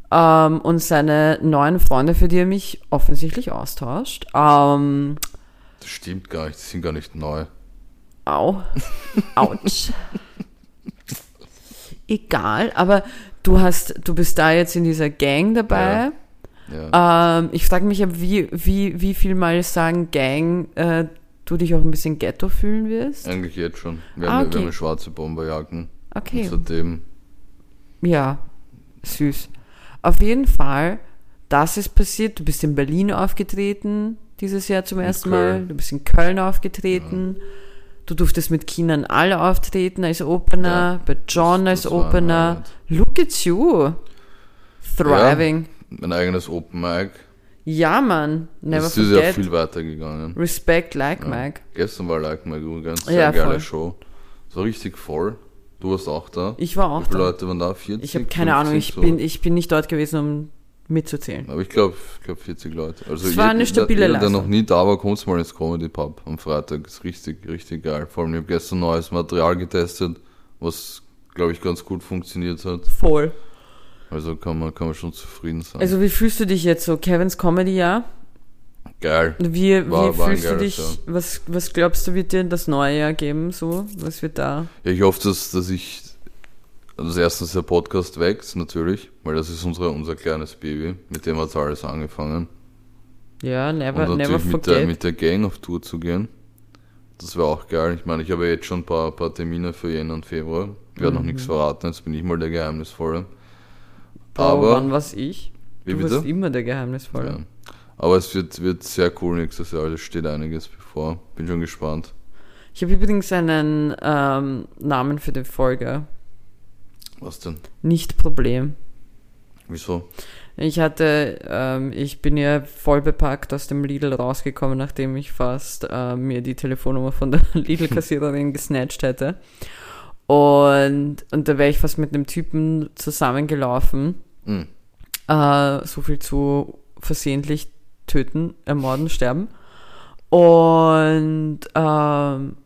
Ähm, und seine neuen Freunde, für die er mich offensichtlich austauscht. Ähm, Das stimmt gar nicht. Die sind gar nicht neu. au. Autsch. [LAUGHS] Egal, aber du hast, du bist da jetzt in dieser Gang dabei. Ja. Ähm, ich frage mich, wie, wie, wie viel mal sagen Gang, äh, du dich auch ein bisschen Ghetto fühlen wirst? Eigentlich jetzt schon. Wir, Ah, haben, okay. wir haben schwarze Bomberjacken. Okay. Und seitdem. Ja, süß. Auf jeden Fall, das ist passiert. Du bist in Berlin aufgetreten dieses Jahr zum ersten Mal. Du bist in Köln aufgetreten. Du durftest mit Kindern alle auftreten als Opener, Ja, bei John das- als das ein Opener. Look at you. Thriving. Mein eigenes Open Mic. Ja, Mann. Never das ist ja viel weiter gegangen. Respect like Ja. Mike. Gestern war Like Mike übrigens. Sehr Ja, geile voll. Show. So richtig voll. Du warst auch da. Ich war Wie auch viele da. Leute waren da? 40? Ich habe keine 50, Ahnung, ich so? bin, ich bin nicht dort gewesen, um mitzuzählen. Aber ich glaube, ich glaub 40 Leute. Also Es war eine stabile jeder, der noch nie da war, kommt mal ins Comedy Pub am Freitag. Ist richtig, richtig geil. Vor allem, ich habe gestern neues Material getestet, was, glaube ich, ganz gut funktioniert hat. Voll. Also kann man, kann man schon zufrieden sein. Also wie fühlst du dich jetzt so? Kevin's Comedy Jahr? Geil. Wie, War- wie war fühlst du dich? Jahr. Was, was glaubst du, wird dir das neue Jahr geben? So, was wird da? Ja, ich hoffe, dass, dass ich, also erstens der Podcast wächst, natürlich, weil das ist unsere, unser kleines Baby, mit dem hat alles angefangen. Ja, never, und never natürlich mit der, forget. mit der Gang auf Tour zu gehen. Das wäre auch geil. Ich meine, ich habe jetzt schon ein paar, paar Termine für Jänner und Februar. Ich werde noch Mhm. nichts verraten, jetzt bin ich mal der Geheimnisvolle. Aber Aber, wann war's ich? wie du bitte? warst immer der Geheimnisvolle. Ja. Aber es wird, wird sehr cool nächstes Jahr, es steht einiges bevor. Bin schon gespannt. Ich habe übrigens einen ähm, Namen für die Folge. Was denn? Nicht Problem. Wieso? Ich hatte, ähm, ich bin ja voll bepackt aus dem Lidl rausgekommen, nachdem ich fast äh, mir die Telefonnummer von der [LAUGHS] Lidl-Kassiererin gesnatcht hätte. Und, und da wäre ich fast mit einem Typen zusammengelaufen. Mhm. Äh, so viel zu versehentlich töten, ermorden, sterben. Und, ähm,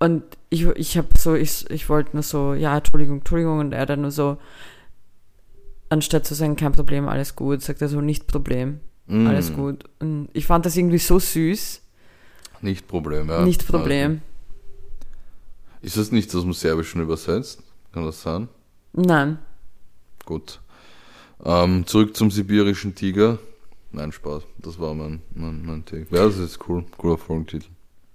und ich, ich habe so, ich, ich wollte nur so, ja, Entschuldigung, Entschuldigung, und er dann nur so, anstatt zu sagen, kein Problem, alles gut, sagt er so, nicht Problem, Mhm. alles gut. Und ich fand das irgendwie so süß, Nicht Problem, ja. nicht Problem. Ist das nicht aus dem Serbischen übersetzt? Kann das sein? Nein. Gut. Ähm, zurück zum sibirischen Tiger. Nein, Spaß. Das war mein, mein, mein Take. Ja, das ist cool. Cooler Folgentitel.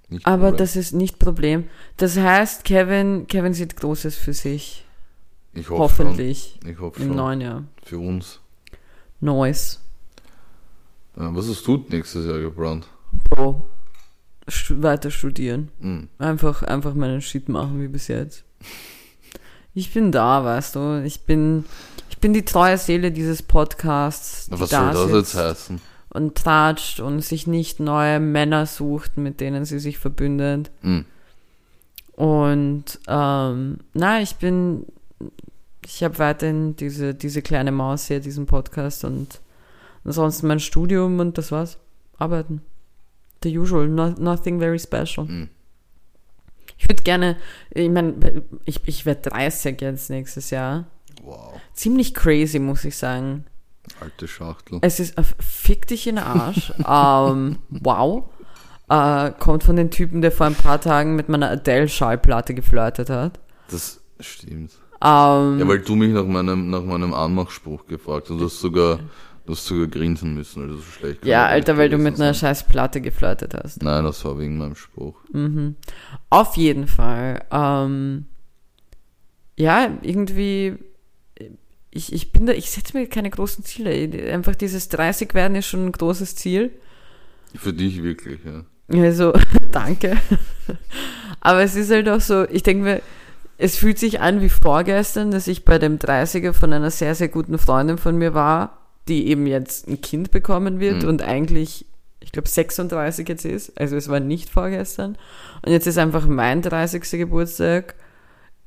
Nicht Aber Problem. das ist nicht Problem. Das heißt, Kevin, Kevin sieht Großes für sich. ich hoffe Hoffentlich. Schon. Ich hoffe Im schon. neuen Jahr. Für uns. Neues. Ja, was hast du nächstes Jahr geplant? Bro. Stu weiter studieren. Hm. Einfach, einfach meinen Shit machen wie bis jetzt. Ich bin da, weißt du. Ich bin, ich bin die treue Seele dieses Podcasts. die Was da soll das jetzt heißen? Und tratscht und sich nicht neue Männer sucht, mit denen sie sich verbündet. Hm. Und ähm, na, ich bin, ich habe weiterhin diese, diese kleine Maus hier, diesen Podcast und ansonsten mein Studium und das war's. Arbeiten. The usual, no, nothing very special. Hm. Ich würde gerne, ich meine, ich, ich werde 30 jetzt nächstes Jahr. Wow. Ziemlich crazy, muss ich sagen. Alte Schachtel. Es ist, äh, fick dich in den Arsch. [LAUGHS] ähm, wow. Äh, kommt von den Typen, der vor ein paar Tagen mit meiner Adele-Schallplatte geflirtet hat. Das stimmt. Ähm, Ja, weil du mich nach meinem, nach meinem Anmachspruch gefragt hast. Du hast sogar, du hast sogar grinsen müssen, weil du so schlecht ja, Alter, weil du mit einer scheiß Platte geflirtet hast. Nein, das war wegen meinem Spruch. Auf jeden Fall. Ähm, ja, irgendwie, ich, ich bin da, ich setze mir keine großen Ziele. Einfach dieses 30 werden ist schon ein großes Ziel. Für dich wirklich, ja. Also, [LAUGHS] danke. Aber es ist halt auch so, ich denke mir, es fühlt sich an wie vorgestern, dass ich bei dem 30er von einer sehr, sehr guten Freundin von mir war, die eben jetzt ein Kind bekommen wird Mhm. und eigentlich, ich glaube, 36 jetzt ist. Also es war nicht vorgestern. Und jetzt ist einfach mein 30. Geburtstag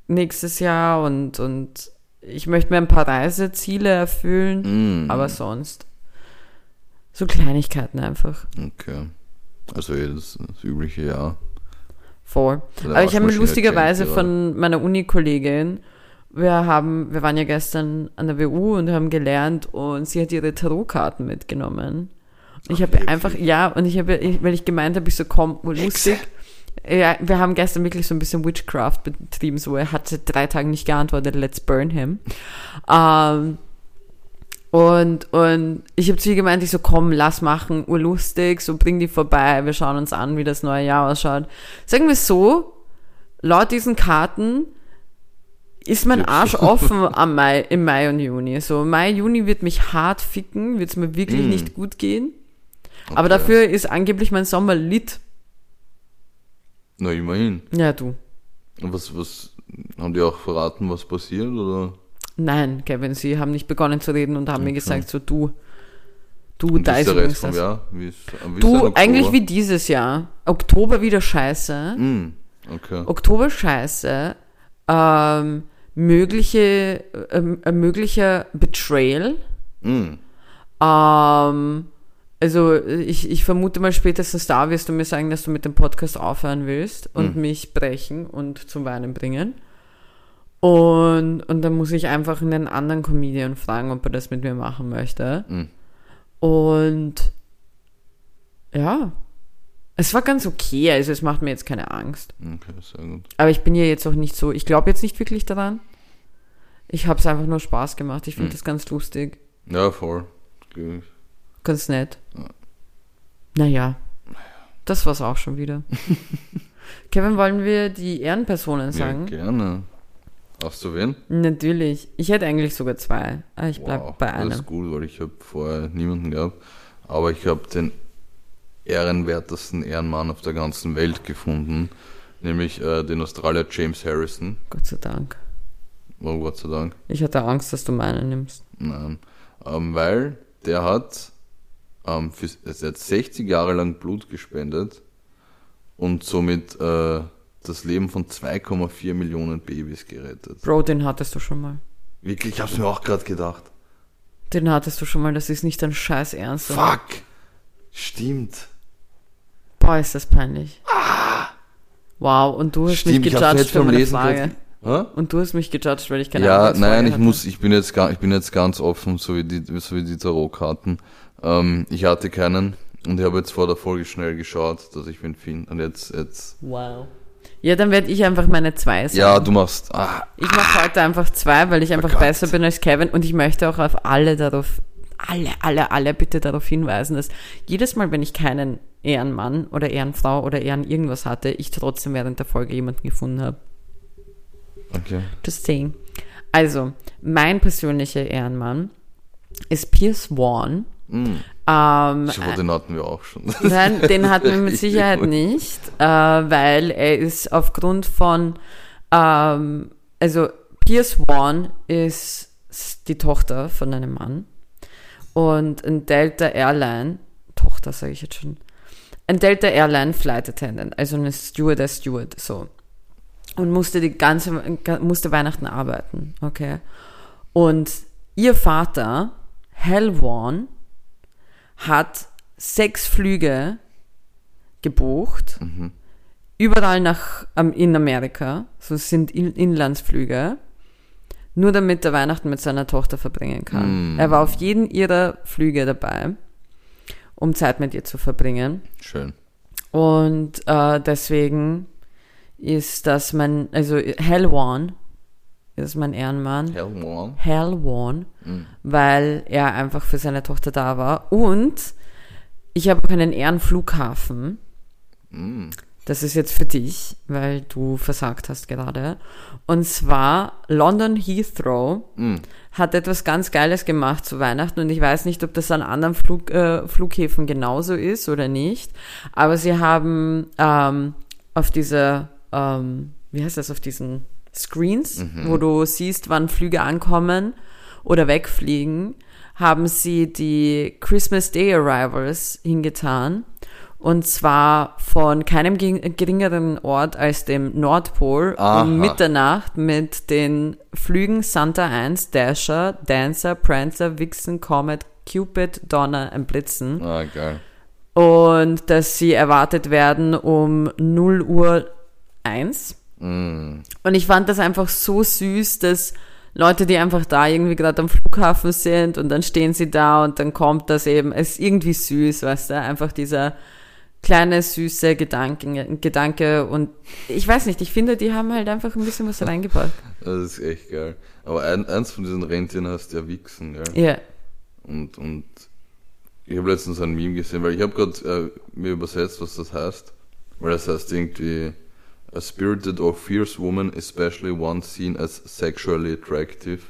nächstes Jahr und, und ich möchte mir ein paar Reiseziele erfüllen, Mm, aber sonst so Kleinigkeiten einfach. Okay. Also jedes das übliche Jahr. Voll. Der Aber ich habe mir lustigerweise von meiner Uni-Kollegin, wir haben, wir waren ja gestern an der WU und haben gelernt und sie hat ihre Tarotkarten mitgenommen. Und ich habe einfach, ja, und ich habe, weil ich gemeint habe, ich so, komm, oh, lustig. Ja, wir haben gestern wirklich so ein bisschen Witchcraft betrieben, so er hat seit drei Tagen nicht geantwortet, let's burn him. Ähm, und, und ich habe zu ihr gemeint, ich so, komm, lass machen, urlustig, so bring die vorbei, wir schauen uns an, wie das neue Jahr ausschaut. Sagen wir so, laut diesen Karten ist mein Arsch [LAUGHS] offen am Mai, im Mai und Juni. So, Mai, Juni wird mich hart ficken, wird es mir wirklich Mm. nicht gut gehen. Aber Okay. dafür ist angeblich mein Sommer lit. Na, immerhin. Ja, du. Und was, was, haben die auch verraten, was passiert, oder? Nein, Kevin, sie haben nicht begonnen zu reden und haben mir Okay. gesagt, so du, du, Und da ist der Rest vom das. Jahr? Wie ist, wie ist Du, Oktober? eigentlich wie dieses Jahr. Oktober wieder scheiße. Mm, okay. Oktober scheiße. Ähm, mögliche, ähm, ein möglicher Betrayal. Mm, Ähm, also ich, ich vermute mal spätestens da wirst du mir sagen, dass du mit dem Podcast aufhören willst und Mhm. mich brechen und zum Weinen bringen. Und, und dann muss ich einfach einen anderen Comedian fragen, ob er das mit mir machen möchte. Mhm. Und ja, es war ganz okay, also es macht mir jetzt keine Angst. okay, sehr gut. Aber ich bin ja jetzt auch nicht so, ich glaube jetzt nicht wirklich daran. Ich habe es einfach nur Spaß gemacht. Ich finde Mhm. das ganz lustig, Ja, voll. Ich. Ganz nett. Ja. Naja, das war's auch schon wieder. [LAUGHS] Kevin, wollen wir die Ehrenpersonen Ja, sagen? gerne. Hast du wen? Natürlich. Ich hätte eigentlich sogar zwei. Aber ich bleib Wow, bei Das einem. ist gut, weil ich habe vorher niemanden gehabt. Aber ich habe den ehrenwertesten Ehrenmann auf der ganzen Welt gefunden. Nämlich äh, den Australier James Harrison. Gott sei Dank. Oh, Gott sei Dank. Ich hatte Angst, dass du meinen nimmst. Nein. Ähm, weil der hat, ähm, für, also er hat 60 Jahre lang Blut gespendet und somit äh, das Leben von 2,4 Millionen Babys gerettet. Bro, den hattest du schon mal. Wirklich, ich hab's mir auch gerade gedacht. Den hattest du schon mal, das ist nicht dein Scheiß Ernst. oder? Fuck! Stimmt. Boah, ist das peinlich. Wow, und du hast Stimmt, mich gejudged für meine Lesen Frage. Und du hast mich gejudged, weil ich keine Ja, Antwortfrage nein, ich hatte. muss, ich bin jetzt ich bin jetzt ganz offen, so wie die, so wie die Tarotkarten. Ähm, ich hatte keinen und ich habe jetzt vor der Folge schnell geschaut, dass ich wen finde. Und jetzt, jetzt. Wow. Ja, dann werde ich einfach meine zwei sagen. Ja, du machst. Ah, Ich mache heute einfach zwei, weil ich einfach Gott. besser bin als Kevin und ich möchte auch auf alle darauf, alle, alle, alle bitte darauf hinweisen, dass jedes Mal, wenn ich keinen Ehrenmann oder Ehrenfrau oder Ehren irgendwas hatte, ich trotzdem während der Folge jemanden gefunden habe. okay. Just saying. Also, mein persönlicher Ehrenmann ist Pierce Vaughn. Mm. Ähm, hoffe, den hatten wir auch schon. Nein, den hatten wir mit [LAUGHS] Ich- Sicherheit nicht, äh, weil er ist aufgrund von, ähm, also Pierce Vaughn ist die Tochter von einem Mann und ein Delta Airline, Tochter sage ich jetzt schon, ein Delta Airline Flight Attendant, also eine Stewardess Steward, so. Und musste die ganze, musste Weihnachten arbeiten, okay. Und ihr Vater, Hal Vaughn, hat sechs Flüge gebucht, überall nach ähm, in Amerika, so sind in, Inlandsflüge, nur damit er Weihnachten mit seiner Tochter verbringen kann. Mm. Er war auf jeden ihrer Flüge dabei, um Zeit mit ihr zu verbringen. Schön. Und äh, deswegen ist das mein, also Hal Vaughn ist mein Ehrenmann. Hell one. Hal Vaughn, weil er einfach für seine Tochter da war. Und ich habe auch einen Ehrenflughafen. Mm. Das ist jetzt für dich, weil du versagt hast gerade. Und zwar London Heathrow Mm. hat etwas ganz Geiles gemacht zu Weihnachten und ich weiß nicht, ob das an anderen Flug, äh, Flughäfen genauso ist oder nicht. Aber sie haben ähm, auf diese, ähm, wie heißt das, auf diesen Screens, wo du siehst, wann Flüge ankommen oder wegfliegen, haben sie die Christmas Day Arrivals hingetan. Und zwar von keinem gering- geringeren Ort als dem Nordpol Aha. um Mitternacht mit den Flügen Santa 1, Dasher, Dancer, Prancer, Vixen, Comet, Cupid, Donner und Blitzen. Ah, geil. Und dass sie erwartet werden um 0 Uhr 1. Mm. Und ich fand das einfach so süß, dass Leute, die einfach da irgendwie gerade am Flughafen sind und dann stehen sie da und dann kommt das eben, es ist irgendwie süß, weißt du, einfach dieser kleine, süße Gedanken, Gedanke und ich weiß nicht, ich finde, die haben halt einfach ein bisschen was [LAUGHS] reingebracht. Das ist echt geil. Aber ein, eins von diesen Rentieren heißt ja Wichsen, gell? Ja, Und, und ich habe letztens ein Meme gesehen, weil ich habe gerade äh, mir übersetzt, was das heißt. Weil das heißt irgendwie a spirited or fierce woman, especially one seen as sexually attractive.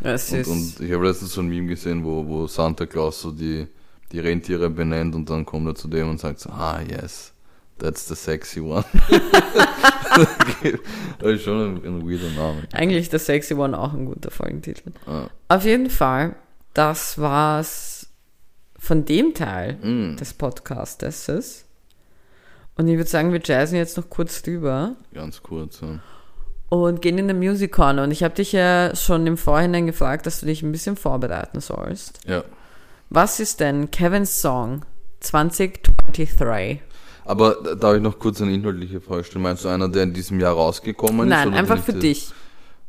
es Und, ist, und ich habe letztens so ein Meme gesehen, wo, wo Santa Claus so die, die Rentiere benennt und dann kommt er zu dem und sagt so, ah yes, that's the sexy one. [LAUGHS] das ist schon ein, ein weirder Name. eigentlich ist der Sexy One auch ein guter Folgentitel. Ah. Auf jeden Fall, das war's von dem Teil Mm, des Podcastes. Und ich würde sagen, wir jazzen jetzt noch kurz drüber. ganz kurz. Ja. und gehen in den Music Corner. Und ich habe dich ja schon im Vorhinein gefragt, dass du dich ein bisschen vorbereiten sollst. ja. Was ist denn Kevins Song 2023? Aber da- darf ich noch kurz eine inhaltliche Frage stellen? Meinst du einer, der in diesem Jahr rausgekommen ist? Nein, einfach für ich- dich.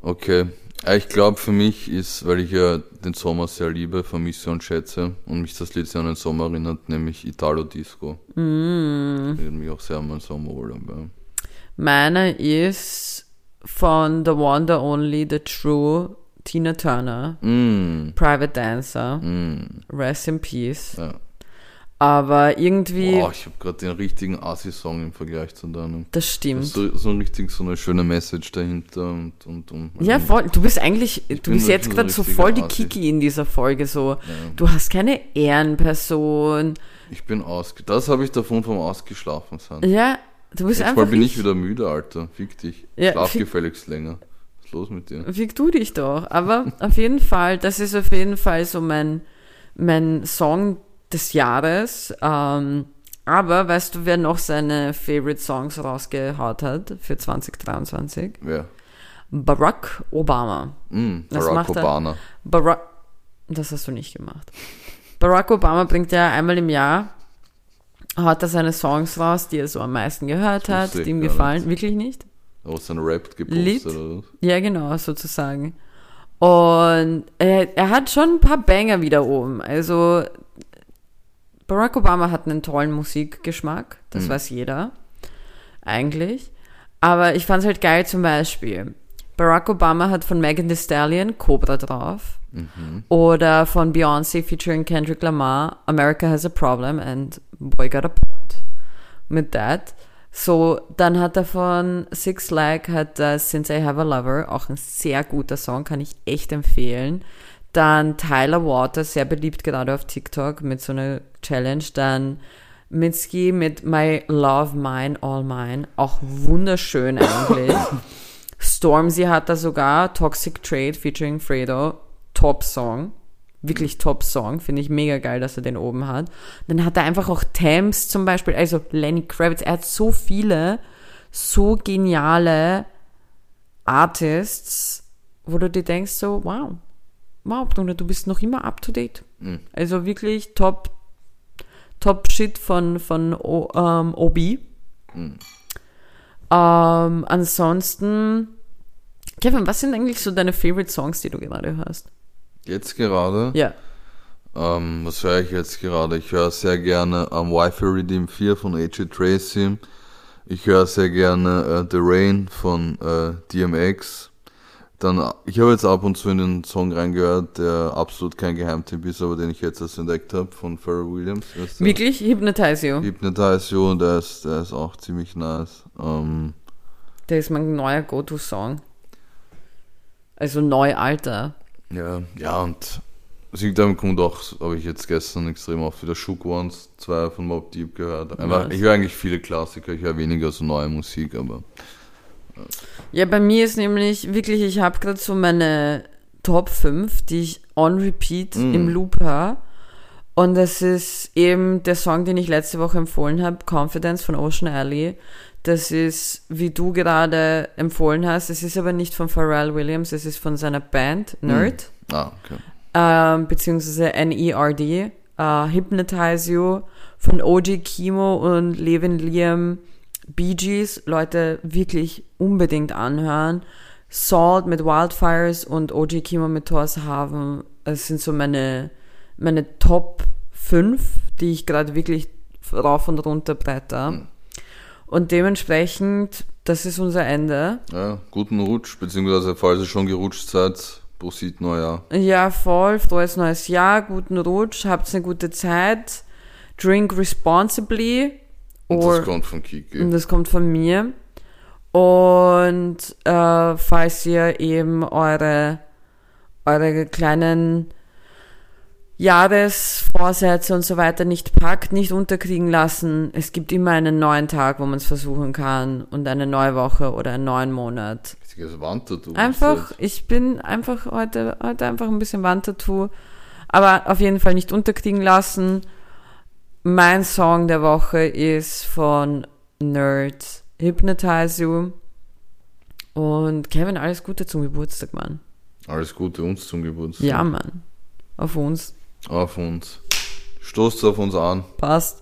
Okay. Ja, Ich glaube, für mich ist, weil ich ja den Sommer sehr liebe, vermisse und schätze und mich das Lied sehr an den Sommer erinnert, nämlich Italo Disco. Mm. Ich mich auch sehr an meinen Sommerurlaub. Ja. Meine ist von The One, The Only, The True, Tina Turner, Mm. Private Dancer, Mm. Rest in Peace. Ja. Aber irgendwie, Wow, ich habe gerade den richtigen Assi-Song im Vergleich zu deinem. das stimmt. So, so richtig so eine schöne Message dahinter und, und, und Ja, voll. Du bist eigentlich, du bist jetzt gerade so voll die Assi. Kiki in dieser Folge. So, du hast keine Ehrenperson. Ich bin ausge... Das habe ich davon vom Ausgeschlafen sein. Ja, du bist Jetzt einfach. mal bin ich nicht- wieder müde, Alter. Fick dich. Ja, Schlaf fick- gefälligst länger. Was ist los mit dir? Fick du dich doch. Aber auf jeden Fall, das ist auf jeden Fall so mein, mein Song des Jahres. Ähm, Aber weißt du, wer noch seine Favorite Songs rausgehaut hat für 2023? Wer? Barack Obama. Mm, Barack? Obama. Barack, das hast du nicht gemacht. Barack Obama bringt ja einmal im Jahr, haut er seine Songs raus, die er so am meisten gehört hat, die ihm gefallen. nicht. Wirklich nicht? Oh, sein Rap gepostet Lied? oder was? Ja, genau, sozusagen. Und er, er hat schon ein paar Banger wieder oben. Also Barack Obama hat einen tollen Musikgeschmack, das Mhm. weiß jeder. Eigentlich. Aber ich fand es halt geil zum Beispiel. Barack Obama hat von Megan Thee Stallion Cobra drauf. Mhm. Oder von Beyoncé featuring Kendrick Lamar America Has a Problem and Boy Got a Point. Mit that. So, dann hat er von Six Lag hat er Since I Have a Lover, auch ein sehr guter Song, kann ich echt empfehlen. Dann Tyler Waters, sehr beliebt gerade auf TikTok mit so einer Challenge. Dann Mitski mit My Love, Mine, All Mine, auch wunderschön eigentlich. [COUGHS] Stormzy hat da sogar Toxic Trade featuring Fredo, Top Song. Wirklich Top Song, finde ich mega geil, dass er den oben hat. Dann hat er einfach auch Thames zum Beispiel, also Lenny Kravitz, er hat so viele, so geniale Artists, wo du dir denkst so, wow, Bruder, du bist noch immer up to date. Mhm. Also wirklich top, top Shit von, von o, ähm, OB. Mhm. Ähm, ansonsten, Kevin, was sind eigentlich so deine Favorite Songs, die du gerade hörst? Jetzt gerade? Ja. Ähm, was höre ich jetzt gerade? Ich höre sehr gerne ähm, Wi-Fi Redeem 4 von AJ Tracy. Ich höre sehr gerne äh, The Rain von äh, DMX. Dann, äh, ich habe jetzt ab und zu in den Song reingehört, der absolut kein Geheimtipp ist, aber den ich jetzt erst entdeckt habe, von Pharrell Williams. Du? Wirklich? Hypnotize You. Hypnotize You, der ist, der ist auch ziemlich nice. Ähm, Der ist mein neuer Go-To-Song. Also neu alter. ja, ja, und Singtime kommt auch, habe ich jetzt gestern extrem oft wieder Shook Ones 2 von Mob Deep gehört. Einfach, Nice. Ich höre eigentlich viele Klassiker, ich höre weniger so neue Musik, aber Ja, bei mir ist nämlich wirklich, ich habe gerade so meine Top 5, die ich on repeat Mm. im Loop höre. Und das ist eben der Song, den ich letzte Woche empfohlen habe, Confidence von Ocean Alley. Das ist, wie du gerade empfohlen hast, es ist aber nicht von Pharrell Williams, es ist von seiner Band Nerd. ah, okay. ähm, beziehungsweise NERD, äh, Hypnotize You von OG Kimo und Levin Liam Bee Gees, Leute wirklich unbedingt anhören. Salt mit Wildfires und OG Kimo mit Torshaven, es sind so meine, meine Top 5, die ich gerade wirklich rauf und runter bretter. Und dementsprechend, das ist unser Ende. Ja, guten Rutsch, beziehungsweise falls ihr schon gerutscht seid, Prosit Neujahr. Ja, voll. Frohes neues Jahr, guten Rutsch, habt eine gute Zeit. Drink responsibly. Und das kommt von Kiki. Und das kommt von mir. Und äh, falls ihr eben eure, eure kleinen Jahresvorsätze und so weiter nicht packt, nicht unterkriegen lassen, es gibt immer einen neuen Tag, wo man es versuchen kann und eine neue Woche oder einen neuen Monat. Richtiges Wandtattoo. Einfach, ich bin einfach heute, heute einfach ein bisschen Wandtattoo. Aber auf jeden Fall nicht unterkriegen lassen. Mein Song der Woche ist von Nerd Hypnotize You. Und Kevin, alles Gute zum Geburtstag, Mann. Alles Gute uns zum Geburtstag. Ja, Mann. Auf uns. Auf uns. Stoßt auf uns an. Passt.